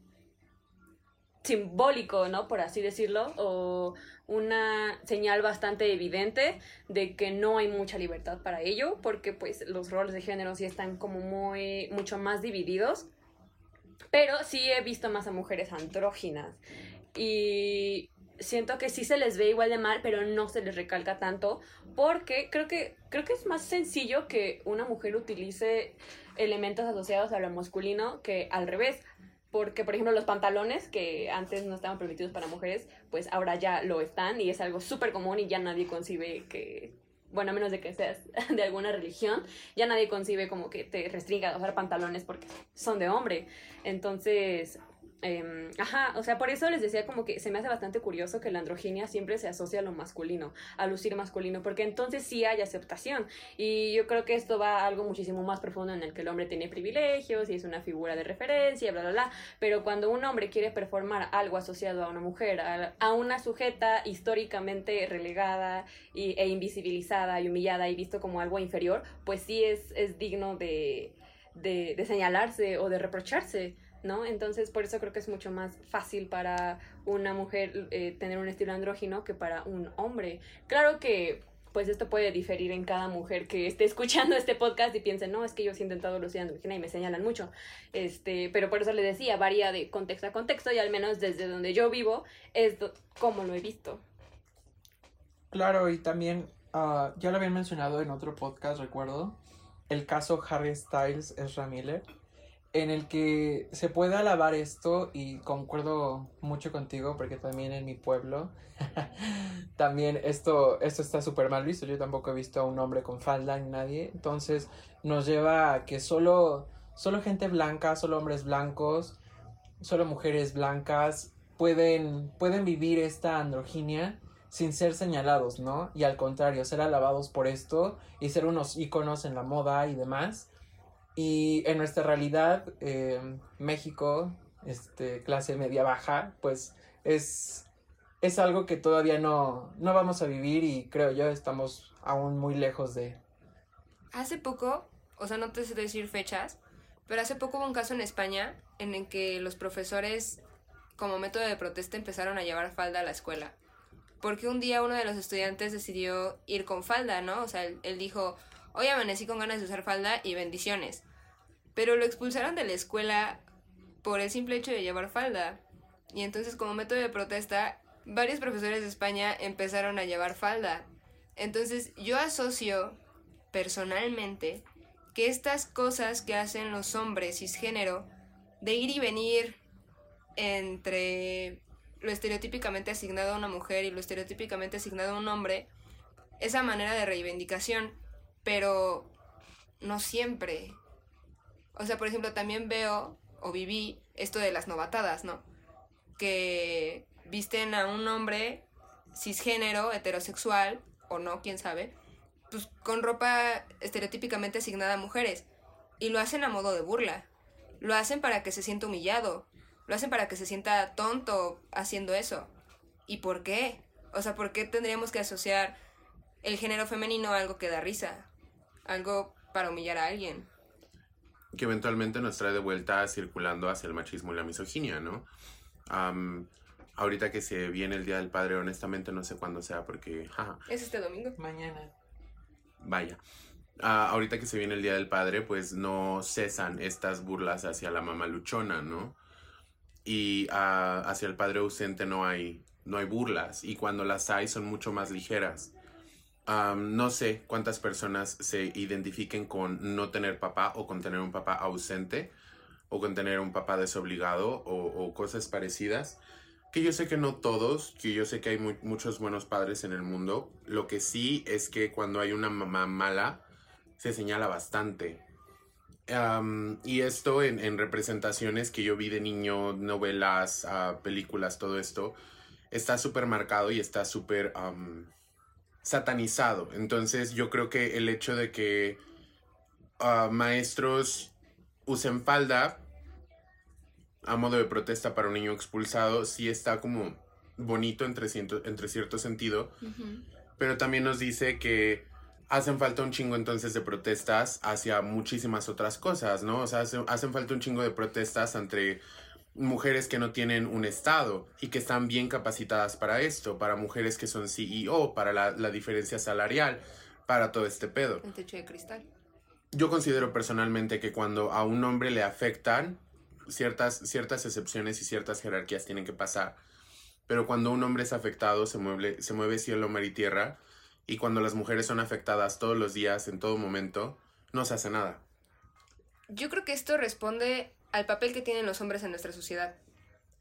simbólico, ¿no? Por así decirlo, o una señal bastante evidente de que no hay mucha libertad para ello, porque pues los roles de género sí están como muy, mucho más divididos. Pero sí he visto más a mujeres andróginas. Y siento que sí se les ve igual de mal, pero no se les recalca tanto, porque creo que, creo que es más sencillo que una mujer utilice elementos asociados a lo masculino que al revés. Porque, por ejemplo, los pantalones que antes no estaban permitidos para mujeres, pues ahora ya lo están y es algo súper común y ya nadie concibe que, bueno, a menos de que seas de alguna religión, ya nadie concibe como que te restringa a usar pantalones porque son de hombre. Entonces, Em, ajá, o sea, por eso les decía como que se me hace bastante curioso que la androginia siempre se asocia a lo masculino, a lucir masculino, porque entonces sí hay aceptación. Y yo creo que esto va a algo muchísimo más profundo en el que el hombre tiene privilegios y es una figura de referencia, bla, bla, bla. Pero cuando un hombre quiere performar algo asociado a una mujer, a, a una sujeta históricamente relegada y, e invisibilizada y humillada y visto como algo inferior, pues sí es, es digno de, de, de señalarse o de reprocharse. ¿No? Entonces, por eso creo que es mucho más fácil para una mujer eh, tener un estilo andrógino que para un hombre. Claro que, pues esto puede diferir en cada mujer que esté escuchando este podcast y piense, no, es que yo sí he intentado lucir andrógina y me señalan mucho. Este, pero por eso le decía, varía de contexto a contexto y al menos desde donde yo vivo es como lo he visto. Claro, y también, ah, ya lo habían mencionado en otro podcast, recuerdo, el caso Harry Styles Ezra Miller en el que se puede alabar esto y concuerdo mucho contigo porque también en mi pueblo también esto, esto está súper mal visto. Yo tampoco he visto a un hombre con falda ni nadie. Entonces nos lleva a que solo, solo gente blanca, solo hombres blancos, solo mujeres blancas pueden, pueden vivir esta androginia sin ser señalados, ¿no? Y al contrario, ser alabados por esto y ser unos íconos en la moda y demás y en nuestra realidad, eh, México, este, clase media baja, pues es, es algo que todavía no, no vamos a vivir y creo yo estamos aún muy lejos de... Hace poco, o sea, no te sé decir fechas, pero hace poco hubo un caso en España en el que los profesores, como método de protesta, empezaron a llevar falda a la escuela. Porque un día uno de los estudiantes decidió ir con falda, ¿no? O sea, él, él dijo, hoy amanecí con ganas de usar falda y bendiciones. Pero lo expulsaron de la escuela por el simple hecho de llevar falda. Y entonces como método de protesta, varios profesores de España empezaron a llevar falda. Entonces yo asocio personalmente que estas cosas que hacen los hombres cisgénero, de ir y venir entre lo estereotípicamente asignado a una mujer y lo estereotípicamente asignado a un hombre, esa manera de reivindicación, pero no siempre. O sea, por ejemplo, también veo o viví esto de las novatadas, ¿no? Que visten a un hombre cisgénero, heterosexual, o no, quién sabe, pues con ropa estereotípicamente asignada a mujeres. Y lo hacen a modo de burla. Lo hacen para que se sienta humillado. Lo hacen para que se sienta tonto haciendo eso. ¿Y por qué? O sea, ¿por qué tendríamos que asociar el género femenino a algo que da risa? Algo para humillar a alguien. Que eventualmente nos trae de vuelta circulando hacia el machismo y la misoginia, ¿no? Am, ahorita que se viene el Día del Padre, honestamente no sé cuándo sea porque, jaja, Es este domingo. Mañana. vaya. Ah, ahorita que se viene el Día del Padre, pues no cesan estas burlas hacia la mamá luchona, ¿no? Y ah, hacia el padre ausente no hay, no hay burlas. Y cuando las hay son mucho más ligeras. No sé cuántas personas se identifiquen con no tener papá o con tener un papá ausente o con tener un papá desobligado o, cosas parecidas. Que yo sé que no todos, que yo sé que hay mu- muchos buenos padres en el mundo. Lo que sí es que cuando hay una mamá mala, se señala bastante. Y esto en, en representaciones que yo vi de niño, novelas, ah, películas, todo esto, está súper marcado y está súper satanizado. Entonces yo creo que el hecho de que ah, maestros usen falda a modo de protesta para un niño expulsado, sí está como bonito entre, ciento- entre cierto sentido, pero también nos dice que hacen falta un chingo entonces de protestas hacia muchísimas otras cosas, ¿no? O sea, hace- hacen falta un chingo de protestas entre mujeres que no tienen un estado y que están bien capacitadas para esto, para mujeres que son CEO, para la, la diferencia salarial, para todo este pedo. El techo de cristal. Yo considero personalmente que cuando a un hombre le afectan, ciertas, ciertas excepciones y ciertas jerarquías tienen que pasar. Pero cuando un hombre es afectado, se mueve, se mueve cielo, mar y tierra. Y cuando las mujeres son afectadas todos los días, en todo momento, no se hace nada. Yo creo que esto responde al papel que tienen los hombres en nuestra sociedad.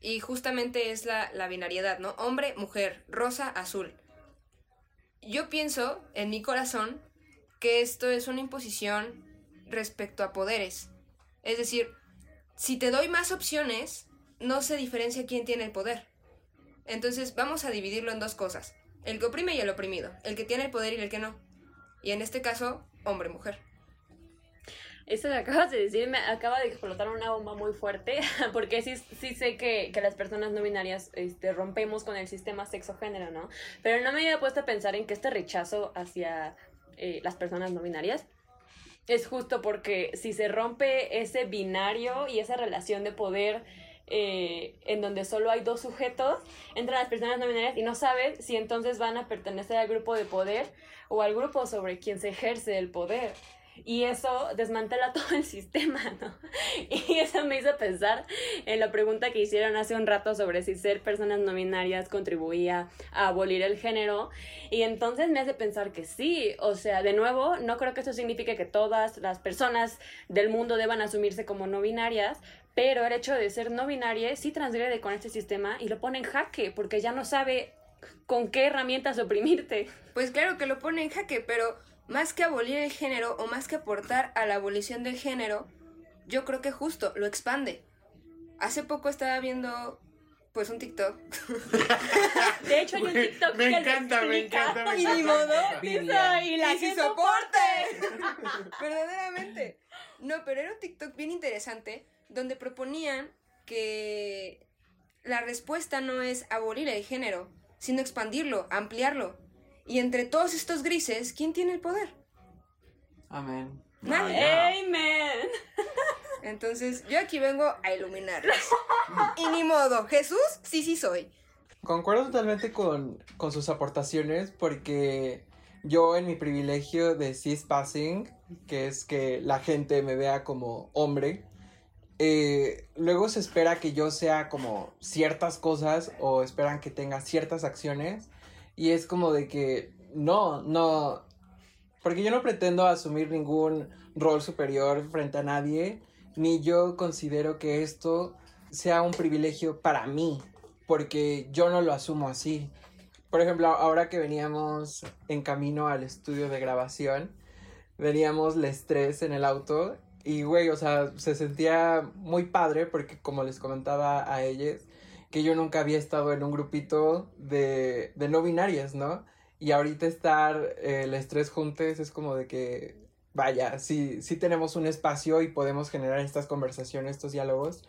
Y justamente es la, binariedad, ¿no? Hombre, mujer, rosa, azul. Yo pienso, en mi corazón, que esto es una imposición respecto a poderes. Es decir, si te doy más opciones, no se diferencia quién tiene el poder. Entonces vamos a dividirlo en dos cosas. El que oprime y el oprimido. El que tiene el poder y el que no. Y en este caso, hombre-mujer. Eso que acabas de decir me acaba de explotar una bomba muy fuerte, porque sí, sé que, que las personas no binarias este, rompemos con el sistema sexo-género, ¿no? Pero no me había puesto a pensar en que este rechazo hacia eh, las personas no binarias es justo porque si se rompe ese binario y esa relación de poder eh, en donde solo hay dos sujetos, entran las personas no binarias y no saben si entonces van a pertenecer al grupo de poder o al grupo sobre quien se ejerce el poder. Y eso desmantela todo el sistema, ¿no? Y eso me hizo pensar en la pregunta que hicieron hace un rato sobre si ser personas no binarias contribuía a abolir el género. Y entonces me hace pensar que sí. O sea, de nuevo, no creo que eso signifique que todas las personas del mundo deban asumirse como no binarias, pero el hecho de ser no binaria sí transgrede con este sistema y lo pone en jaque porque ya no sabe con qué herramientas oprimirte. Pues claro que lo pone en jaque, pero más que abolir el género o más que aportar a la abolición del género, yo creo que justo lo expande. Hace poco estaba viendo pues un TikTok. De hecho, hay un TikTok me que encanta, me encanta, me Y ni encanta. modo. Y la ¡Y que soporte! Verdaderamente. No, pero era un TikTok bien interesante donde proponían que la respuesta no es abolir el género, sino expandirlo, ampliarlo. Y entre todos estos grises, ¿quién tiene el poder? Amén. Nadie. Ay, Amen. Entonces, yo aquí vengo a iluminarlos. Y ni modo, Jesús, sí, sí soy. Concuerdo totalmente con, con sus aportaciones porque yo en mi privilegio de cis passing, que es que la gente me vea como hombre, eh, luego se espera que yo sea como ciertas cosas o esperan que tenga ciertas acciones y es como de que no, no, porque yo no pretendo asumir ningún rol superior frente a nadie, ni yo considero que esto sea un privilegio para mí, porque yo no lo asumo así. Por ejemplo, ahora que veníamos en camino al estudio de grabación, veníamos les tres en el auto y, güey, o sea, se sentía muy padre porque, como les comentaba a ellos, que yo nunca había estado en un grupito de, de no binarias, ¿no? Y ahorita estar eh, las tres juntas es como de que, vaya, sí, sí tenemos un espacio y podemos generar estas conversaciones, estos diálogos.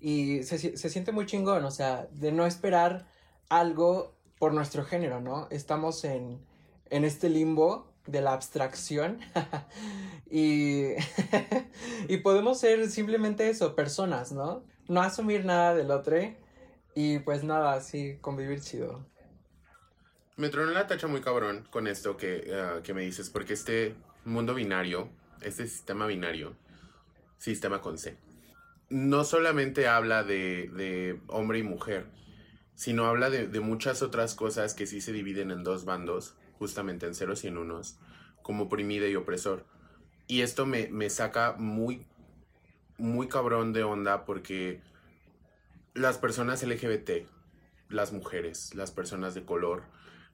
Y se, se siente muy chingón, o sea, de no esperar algo por nuestro género, ¿no? Estamos en, en este limbo de la abstracción y, y podemos ser simplemente eso, personas, ¿no? No asumir nada del otro y pues nada, sí, convivir chido. Me tronó la tacha muy cabrón con esto que, ah, que me dices, porque este mundo binario, este sistema binario, sistema con C, no solamente habla de, de hombre y mujer, sino habla de, de, muchas otras cosas que sí se dividen en dos bandos, justamente en ceros y en unos, como oprimido y opresor. Y esto me, me saca muy, muy cabrón de onda porque las personas LGBT, las mujeres, las personas de color,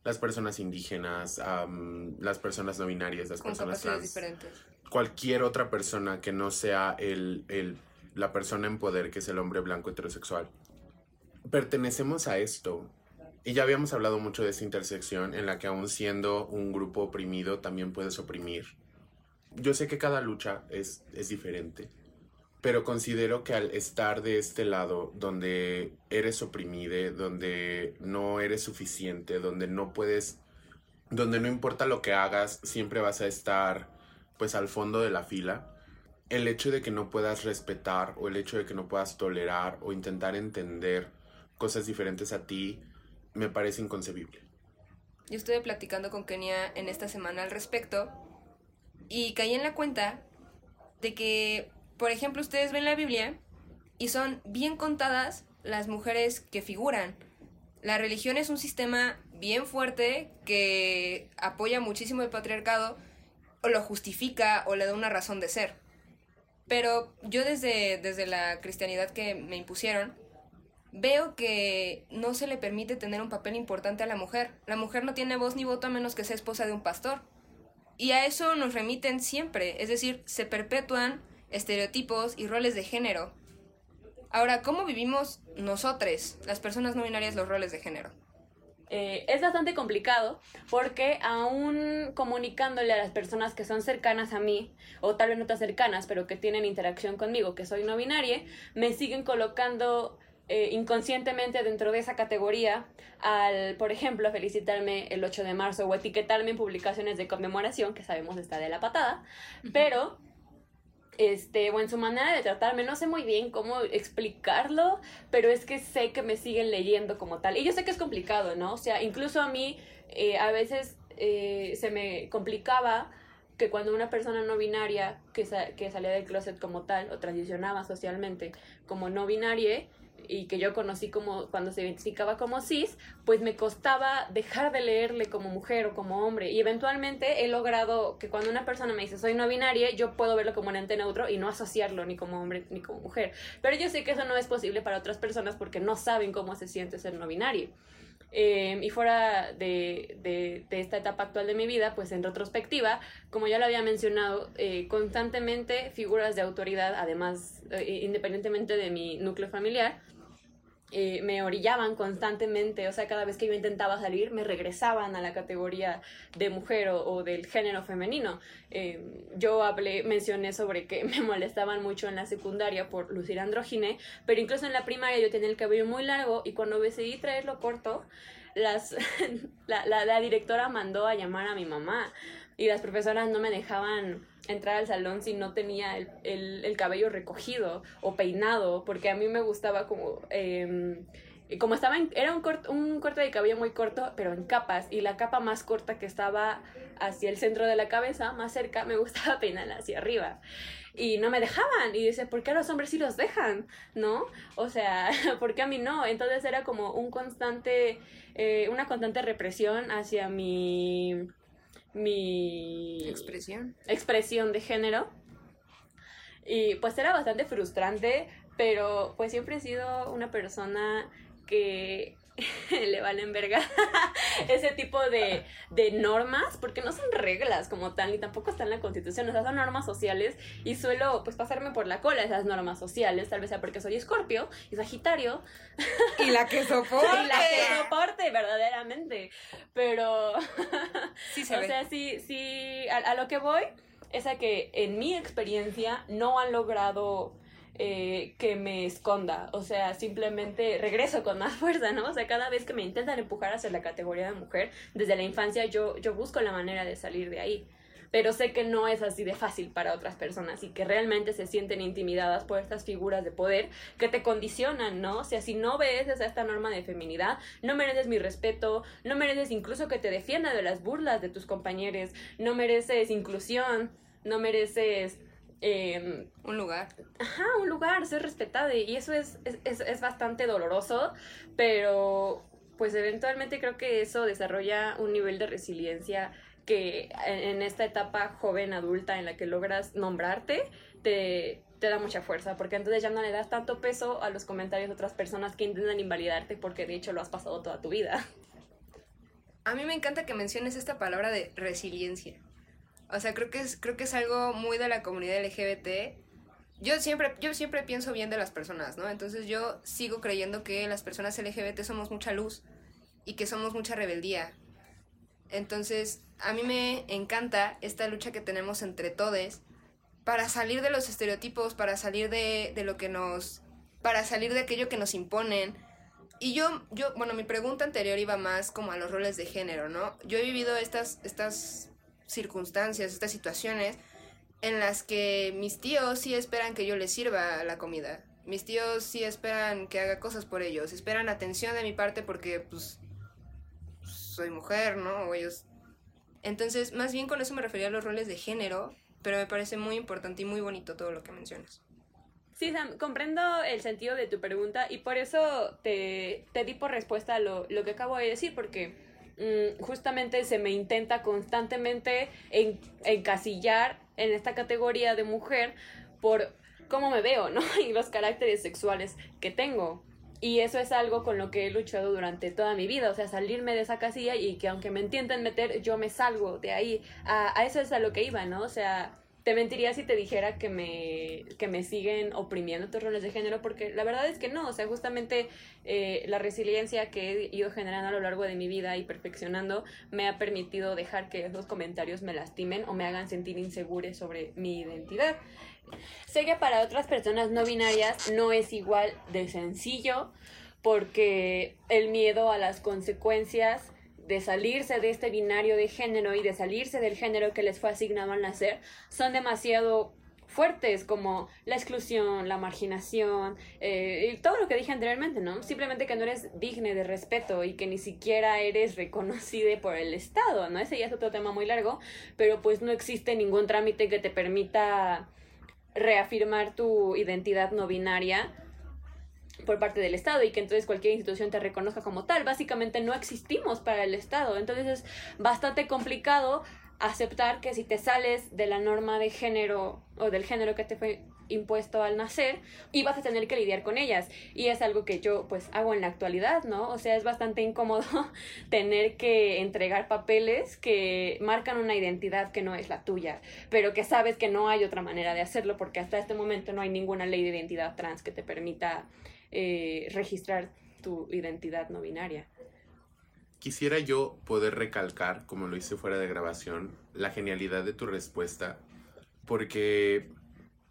las personas indígenas, um, las personas no binarias, las Con personas trans, diferentes. cualquier otra persona que no sea el, el, la persona en poder, que es el hombre blanco heterosexual. Pertenecemos a esto. Y ya habíamos hablado mucho de esta intersección en la que aún siendo un grupo oprimido también puedes oprimir. Yo sé que cada lucha es, es diferente, pero considero que al estar de este lado, donde eres oprimido, donde no eres suficiente, donde no puedes, donde no importa lo que hagas, siempre vas a estar pues al fondo de la fila, el hecho de que no puedas respetar o el hecho de que no puedas tolerar o intentar entender cosas diferentes a ti, me parece inconcebible. Yo estuve platicando con Kenia en esta semana al respecto y caí en la cuenta de que, por ejemplo, ustedes ven la Biblia y son bien contadas las mujeres que figuran. La religión es un sistema bien fuerte que apoya muchísimo el patriarcado o lo justifica o le da una razón de ser. Pero yo desde, desde la cristianidad que me impusieron, veo que no se le permite tener un papel importante a la mujer. La mujer no tiene voz ni voto a menos que sea esposa de un pastor. Y a eso nos remiten siempre, es decir, se perpetúan estereotipos y roles de género. Ahora, ¿cómo vivimos nosotros, las personas no binarias, los roles de género? Eh, es bastante complicado porque aún comunicándole a las personas que son cercanas a mí, o tal vez no tan cercanas, pero que tienen interacción conmigo, que soy no binaria, me siguen colocando eh, inconscientemente dentro de esa categoría al, por ejemplo, felicitarme el 8 de marzo o etiquetarme en publicaciones de conmemoración, que sabemos está de la patada, pero este, o en su manera de tratarme, no sé muy bien cómo explicarlo, pero es que sé que me siguen leyendo como tal. Y yo sé que es complicado, ¿no? O sea, incluso a mí eh, a veces eh, se me complicaba que cuando una persona no binaria que, que salía del closet como tal o transicionaba socialmente como no binaria, y que yo conocí como cuando se identificaba como cis, pues me costaba dejar de leerle como mujer o como hombre. Y eventualmente he logrado que cuando una persona me dice soy no binaria, yo puedo verlo como un ente neutro y no asociarlo ni como hombre ni como mujer. Pero yo sé que eso no es posible para otras personas porque no saben cómo se siente ser no binario. Eh, y fuera de, de, de, esta etapa actual de mi vida, pues en retrospectiva, como ya lo había mencionado, eh, constantemente figuras de autoridad, además, eh, independientemente de mi núcleo familiar, eh, me orillaban constantemente, o sea, cada vez que yo intentaba salir, me regresaban a la categoría de mujer o, del género femenino. Eh, yo hablé, mencioné sobre que me molestaban mucho en la secundaria por lucir andrógine, pero incluso en la primaria yo tenía el cabello muy largo y cuando decidí traerlo corto, las, la, la, la directora mandó a llamar a mi mamá y las profesoras no me dejaban entrar al salón si no tenía el, el, el cabello recogido o peinado, porque a mí me gustaba como... Eh, como estaba en, era un, cort, un corte de cabello muy corto, pero en capas, y la capa más corta que estaba hacia el centro de la cabeza, más cerca, me gustaba peinarla hacia arriba. Y no me dejaban, y dice, ¿por qué a los hombres sí los dejan? ¿No? O sea, ¿por qué a mí no? Entonces era como un constante, eh, una constante represión hacia mi mi expresión. expresión de género. Y pues era bastante frustrante, pero pues siempre he sido una persona que le valen verga ese tipo de, de, normas, porque no son reglas como tal, ni tampoco están en la constitución, o sea, son normas sociales y suelo pues pasarme por la cola esas normas sociales, tal vez sea porque soy escorpio y sagitario. Y la que soporte. y la que soporte, verdaderamente. Pero, sí se o sea, sí, sí, a lo que voy es a que en mi experiencia no han logrado eh, que me esconda, o sea, simplemente regreso con más fuerza, ¿no? O sea, cada vez que me intentan empujar hacia la categoría de mujer, desde la infancia yo, yo busco la manera de salir de ahí. Pero sé que no es así de fácil para otras personas y que realmente se sienten intimidadas por estas figuras de poder que te condicionan, ¿no? O sea, si no ves esta norma de feminidad, no mereces mi respeto, no mereces incluso que te defienda de las burlas de tus compañeros, no mereces inclusión, no mereces Em, un lugar. Ajá, un lugar, ser respetado. Y eso es, es, es, bastante doloroso, pero pues eventualmente creo que eso desarrolla un nivel de resiliencia que en, esta etapa joven adulta en la que logras nombrarte, te, te da mucha fuerza, porque entonces ya no le das tanto peso a los comentarios de otras personas que intentan invalidarte porque de hecho lo has pasado toda tu vida. A mí me encanta que menciones esta palabra de resiliencia o sea, creo que es, creo que es algo muy de la comunidad LGBT. Yo siempre, yo siempre pienso bien de las personas, ¿no? Entonces yo sigo creyendo que las personas LGBT somos mucha luz y que somos mucha rebeldía. Entonces, a mí me encanta esta lucha que tenemos entre todos para salir de los estereotipos, para salir de, de lo que nos... para salir de aquello que nos imponen. Y yo, yo, bueno, mi pregunta anterior iba más como a los roles de género, ¿no? Yo he vivido estas, estas circunstancias, estas situaciones en las que mis tíos sí esperan que yo les sirva la comida. Mis tíos sí esperan que haga cosas por ellos, esperan atención de mi parte porque pues soy mujer, ¿no? O ellos entonces, más bien con eso me refería a los roles de género, pero me parece muy importante y muy bonito todo lo que mencionas. Sí, Sam, comprendo el sentido de tu pregunta y por eso te, te di por respuesta a lo, lo que acabo de decir, porque justamente se me intenta constantemente encasillar en esta categoría de mujer por cómo me veo, ¿no? Y los caracteres sexuales que tengo. Y eso es algo con lo que he luchado durante toda mi vida, o sea, salirme de esa casilla y que aunque me intenten meter, yo me salgo de ahí. A eso es a lo que iba, ¿no? O sea, te mentiría si te dijera que me, que me siguen oprimiendo estos roles de género, porque la verdad es que no, o sea, justamente eh, la resiliencia que he ido generando a lo largo de mi vida y perfeccionando me ha permitido dejar que esos comentarios me lastimen o me hagan sentir insegure sobre mi identidad. Sé que para otras personas no binarias no es igual de sencillo, porque el miedo a las consecuencias de salirse de este binario de género y de salirse del género que les fue asignado al nacer son demasiado fuertes como la exclusión, la marginación, eh, y todo lo que dije anteriormente, ¿no? Simplemente que no eres digna de respeto y que ni siquiera eres reconocida por el Estado, ¿no? Ese ya es otro tema muy largo, pero pues no existe ningún trámite que te permita reafirmar tu identidad no binaria por parte del Estado y que entonces cualquier institución te reconozca como tal. Básicamente no existimos para el Estado. Entonces es bastante complicado aceptar que si te sales de la norma de género o del género que te fue impuesto al nacer y vas a tener que lidiar con ellas y es algo que yo pues hago en la actualidad, ¿no? O sea, es bastante incómodo tener que entregar papeles que marcan una identidad que no es la tuya, pero que sabes que no hay otra manera de hacerlo porque hasta este momento no hay ninguna ley de identidad trans que te permita eh, registrar tu identidad no binaria. Quisiera yo poder recalcar, como lo hice fuera de grabación, la genialidad de tu respuesta, porque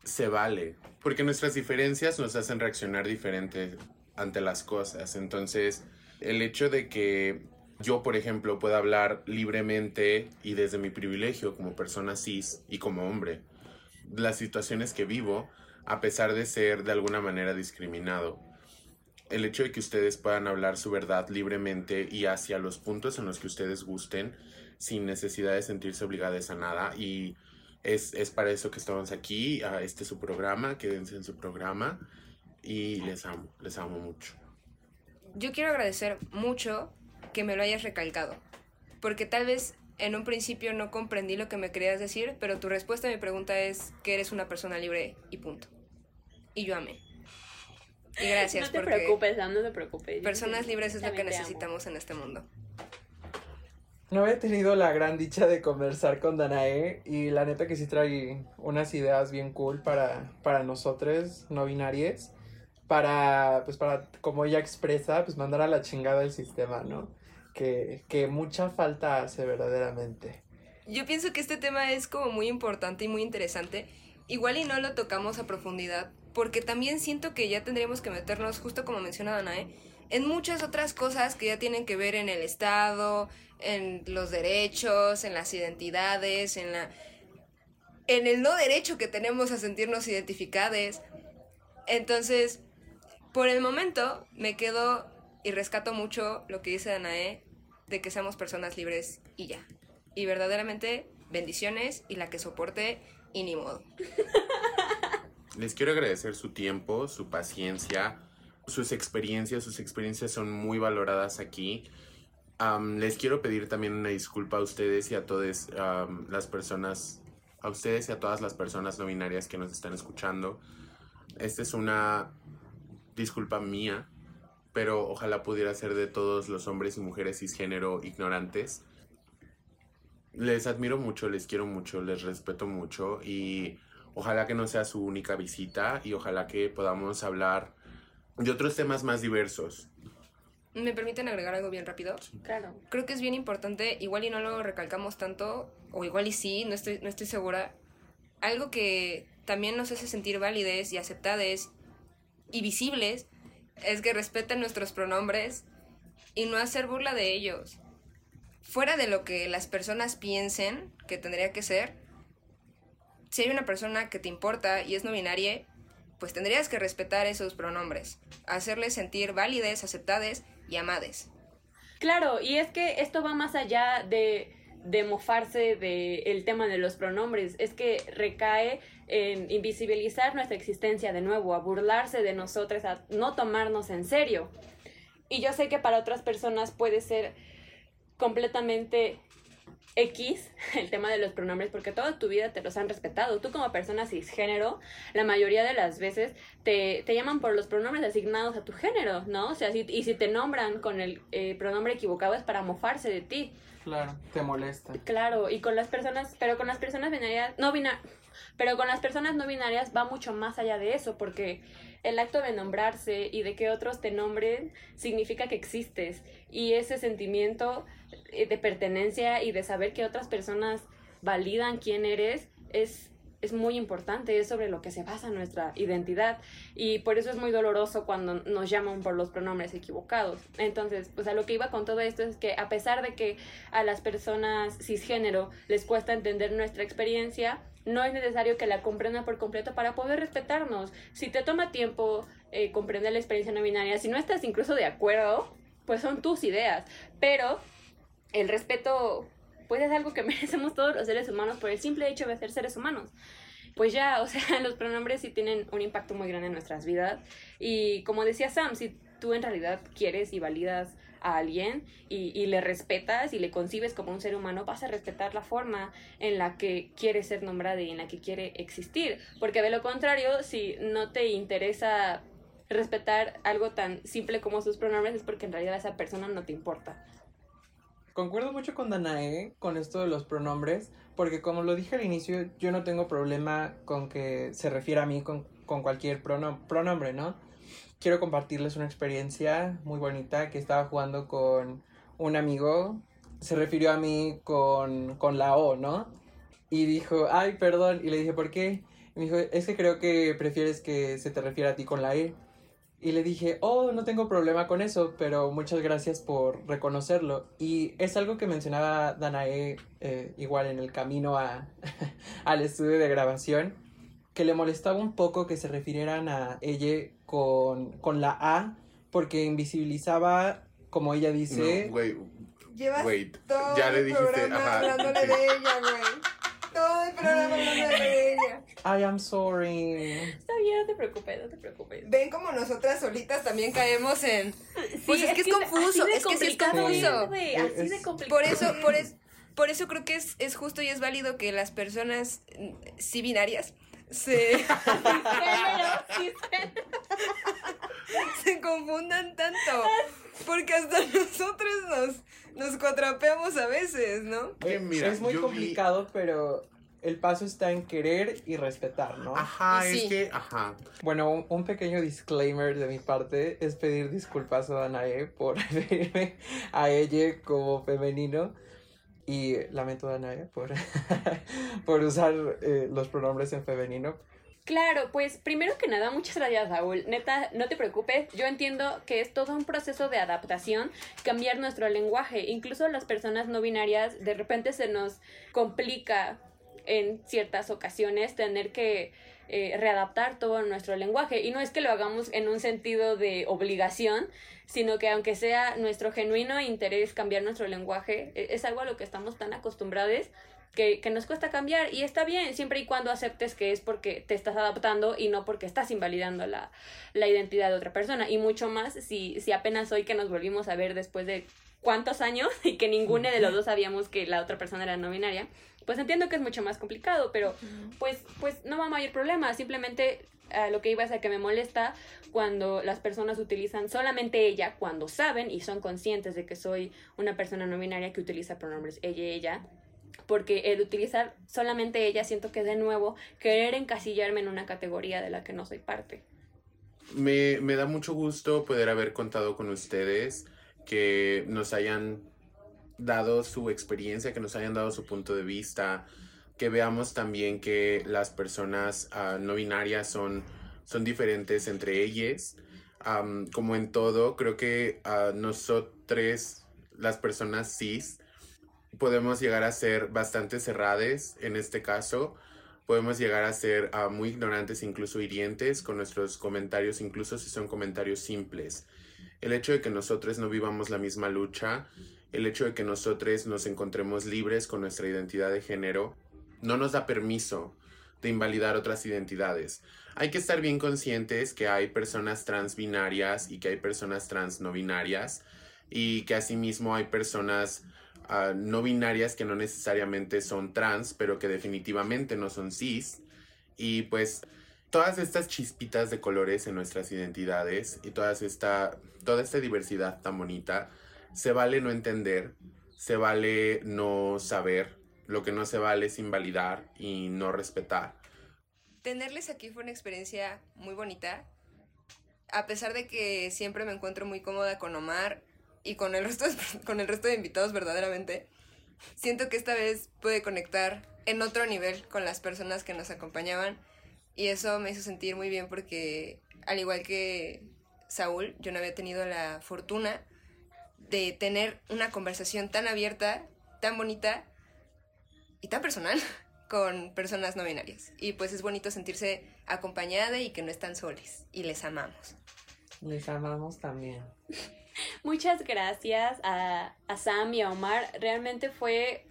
se vale, porque nuestras diferencias nos hacen reaccionar diferente ante las cosas. Entonces, el hecho de que yo, por ejemplo, pueda hablar libremente y desde mi privilegio como persona cis y como hombre, las situaciones que vivo, a pesar de ser de alguna manera discriminado, el hecho de que ustedes puedan hablar su verdad libremente y hacia los puntos en los que ustedes gusten, sin necesidad de sentirse obligadas a nada. Y es, para eso que estamos aquí. Este es su programa, quédense en su programa. Y les amo, les amo mucho. Yo quiero agradecer mucho que me lo hayas recalcado, porque tal vez en un principio no comprendí lo que me querías decir, pero tu respuesta a mi pregunta es que eres una persona libre y punto. Y yo amé. Y gracias no te porque preocupes, Sam, no te preocupes. personas libres es lo que necesitamos en este mundo. No había tenido la gran dicha de conversar con Danae y la neta que sí trae unas ideas bien cool para, para nosotros, no binarias, para, pues para, como ella expresa, pues mandar a la chingada el sistema, ¿no? Que, que mucha falta hace verdaderamente. Yo pienso que este tema es como muy importante y muy interesante. Igual y no lo tocamos a profundidad, porque también siento que ya tendríamos que meternos, justo como menciona Danae, en muchas otras cosas que ya tienen que ver en el Estado, en los derechos, en las identidades, en la en el no derecho que tenemos a sentirnos identificados. Entonces, por el momento me quedo y rescato mucho lo que dice Danae de que seamos personas libres y ya. Y verdaderamente bendiciones y la que soporte y ni modo. Les quiero agradecer su tiempo, su paciencia, sus experiencias. Sus experiencias son muy valoradas aquí. Les quiero pedir también una disculpa a ustedes y a todas las personas, a ustedes y a todas las personas no binarias que nos están escuchando. Esta es una disculpa mía, pero ojalá pudiera ser de todos los hombres y mujeres cisgénero ignorantes. Les admiro mucho, les quiero mucho, les respeto mucho y ojalá que no sea su única visita y ojalá que podamos hablar de otros temas más diversos. ¿Me permiten agregar algo bien rápido? Claro. Creo que es bien importante, igual y no lo recalcamos tanto, o igual y sí, no estoy, no estoy segura. Algo que también nos hace sentir válides y aceptades y visibles es que respeten nuestros pronombres y no hacer burla de ellos. Fuera de lo que las personas piensen que tendría que ser, si hay una persona que te importa y es no binaria, pues tendrías que respetar esos pronombres, hacerles sentir válides, aceptades y amades. Claro, y es que esto va más allá de, de mofarse del tema de los pronombres, es que recae en invisibilizar nuestra existencia de nuevo, a burlarse de nosotros, a no tomarnos en serio. Y yo sé que para otras personas puede ser completamente X el tema de los pronombres porque toda tu vida te los han respetado. Tú como persona cisgénero, la mayoría de las veces te, te llaman por los pronombres asignados a tu género, ¿no? O sea, si- y si te nombran con el eh, pronombre equivocado es para mofarse de ti. Claro, te molesta. Claro, y con las personas, pero con las personas binarias, no binarias, pero con las personas no binarias va mucho más allá de eso, porque el acto de nombrarse y de que otros te nombren significa que existes, y ese sentimiento de pertenencia y de saber que otras personas validan quién eres es es muy importante, es sobre lo que se basa nuestra identidad y por eso es muy doloroso cuando nos llaman por los pronombres equivocados. Entonces, pues a lo que iba con todo esto es que a pesar de que a las personas cisgénero les cuesta entender nuestra experiencia, no es necesario que la comprendan por completo para poder respetarnos. Si te toma tiempo eh, comprender la experiencia no binaria, si no estás incluso de acuerdo, pues son tus ideas, pero el respeto pues es algo que merecemos todos los seres humanos por el simple hecho de ser seres humanos. Pues ya, o sea, los pronombres sí tienen un impacto muy grande en nuestras vidas. Y como decía Sam, si tú en realidad quieres y validas a alguien y, y le respetas y le concibes como un ser humano, vas a respetar la forma en la que quiere ser nombrada y en la que quiere existir. Porque de lo contrario, si no te interesa respetar algo tan simple como sus pronombres, es porque en realidad esa persona no te importa. Concuerdo mucho con Danae con esto de los pronombres, porque como lo dije al inicio, yo no tengo problema con que se refiera a mí con, con cualquier pronom- pronombre, ¿no? Quiero compartirles una experiencia muy bonita que estaba jugando con un amigo, se refirió a mí con, con la O, ¿no? Y dijo, ay, perdón, y le dije, ¿por qué? Y me dijo, es que creo que prefieres que se te refiera a ti con la E. Y le dije, oh, no tengo problema con eso, pero muchas gracias por reconocerlo. Y es algo que mencionaba Danae eh, igual en el camino a, al estudio de grabación, que le molestaba un poco que se refirieran a ella con, con la A, porque invisibilizaba, como ella dice, No, güey, Llevas wait. todo Ya le el dijiste, programa ajá. hablándole de ella, güey. Todo el programa hablándole de ella. I am sorry. Está bien, no te preocupes, no te preocupes. Ven como nosotras solitas también caemos en... Pues es que es confuso, es que sí es confuso. es, güey, así Es- de complicado. Por eso, por eso, por eso creo que es, es justo y es válido que las personas mm, sí binarias sí, se confundan tanto. Porque hasta nosotros nos, nos cuatrapeamos a veces, ¿no? Mira, es muy vi- complicado, pero el paso está en querer y respetar, ¿no? Ajá, es que, ajá. Bueno, un, un pequeño disclaimer de mi parte es pedir disculpas a Danae por referirme a ella como femenino. Y lamento, Danae, por, por usar eh, los pronombres en femenino. Claro, pues primero que nada, muchas gracias, Saúl. Neta, no te preocupes. Yo entiendo que es todo un proceso de adaptación, cambiar nuestro lenguaje. Incluso las personas no binarias, de repente se nos complica en ciertas ocasiones tener que eh, readaptar todo nuestro lenguaje. Y no es que lo hagamos en un sentido de obligación, sino que aunque sea nuestro genuino interés cambiar nuestro lenguaje, e- es algo a lo que estamos tan acostumbrados que, que nos cuesta cambiar y está bien siempre y cuando aceptes que es porque te estás adaptando y no porque estás invalidando la, la identidad de otra persona y mucho más si, si apenas hoy que nos volvimos a ver después de cuántos años y que ninguno de los dos sabíamos que la otra persona era no binaria pues entiendo que es mucho más complicado pero pues pues no va a mayor problema simplemente a lo que iba es a que me molesta cuando las personas utilizan solamente ella cuando saben y son conscientes de que soy una persona no binaria que utiliza pronombres ella y ella porque el utilizar solamente ella siento que de nuevo querer encasillarme en una categoría de la que no soy parte. Me, me da mucho gusto poder haber contado con ustedes, que nos hayan dado su experiencia, que nos hayan dado su punto de vista, que veamos también que las personas ah, no binarias son, son diferentes entre ellas. Am, como en todo, creo que a nosotros, las personas cis, podemos llegar a ser bastante cerrades en este caso. Podemos llegar a ser ah, muy ignorantes, incluso hirientes, con nuestros comentarios, incluso si son comentarios simples. El hecho de que nosotros no vivamos la misma lucha, el hecho de que nosotros nos encontremos libres con nuestra identidad de género, no nos da permiso de invalidar otras identidades. Hay que estar bien conscientes que hay personas trans binarias y que hay personas trans no binarias y que asimismo hay personas ah, no binarias que no necesariamente son trans, pero que definitivamente no son cis. Y pues todas estas chispitas de colores en nuestras identidades y todas esta, toda esta diversidad tan bonita, se vale no entender, se vale no saber, lo que no se vale es invalidar y no respetar. Tenerles aquí fue una experiencia muy bonita. A pesar de que siempre me encuentro muy cómoda con Omar y con el resto de, con el resto de invitados verdaderamente, siento que esta vez pude conectar en otro nivel con las personas que nos acompañaban y eso me hizo sentir muy bien porque al igual que Saúl, yo no había tenido la fortuna de tener una conversación tan abierta, tan bonita y tan personal con personas no binarias. Y pues es bonito sentirse acompañada y que no están soles. Y les amamos. Les amamos también. Muchas gracias a, Sam y a Omar. Realmente fue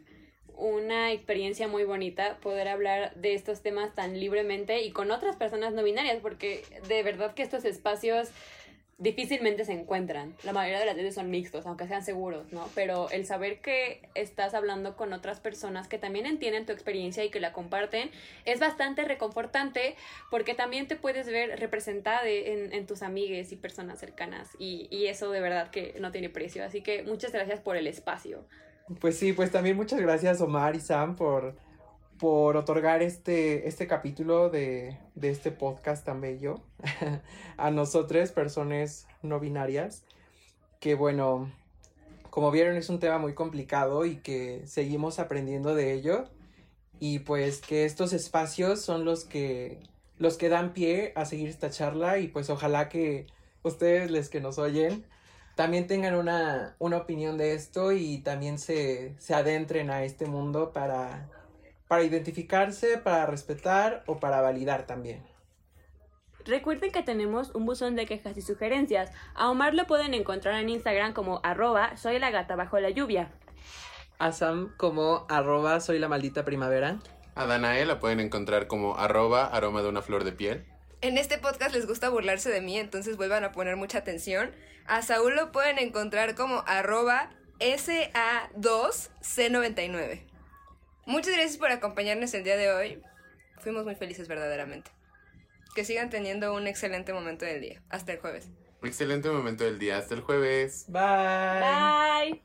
una experiencia muy bonita poder hablar de estos temas tan libremente y con otras personas no binarias, porque de verdad que estos espacios difícilmente se encuentran. La mayoría de las veces son mixtos, aunque sean seguros, ¿no? Pero el saber que estás hablando con otras personas que también entienden tu experiencia y que la comparten es bastante reconfortante porque también te puedes ver representada en, en tus amigues y personas cercanas y, y eso de verdad que no tiene precio. Así que muchas gracias por el espacio. Pues sí, pues también muchas gracias Omar y Sam por, por otorgar este, este capítulo de, de este podcast tan bello a nosotros, personas no binarias, que bueno, como vieron es un tema muy complicado y que seguimos aprendiendo de ello. Y pues que estos espacios son los que los que dan pie a seguir esta charla y pues ojalá que ustedes les que nos oyen también tengan una, una opinión de esto y también se, se adentren a este mundo para, para identificarse, para respetar o para validar también. Recuerden que tenemos un buzón de quejas y sugerencias. A Omar lo pueden encontrar en Instagram como arroba soy la gata bajo la lluvia. A Sam como arroba soy la maldita primavera. A Danae la pueden encontrar como arroba aroma de una flor de piel. En este podcast les gusta burlarse de mí, entonces vuelvan a poner mucha atención. A Saúl lo pueden encontrar como arroba SA2C99. Muchas gracias por acompañarnos el día de hoy. Fuimos muy felices verdaderamente. Que sigan teniendo un excelente momento del día. Hasta el jueves. Excelente momento del día. Hasta el jueves. Bye. Bye.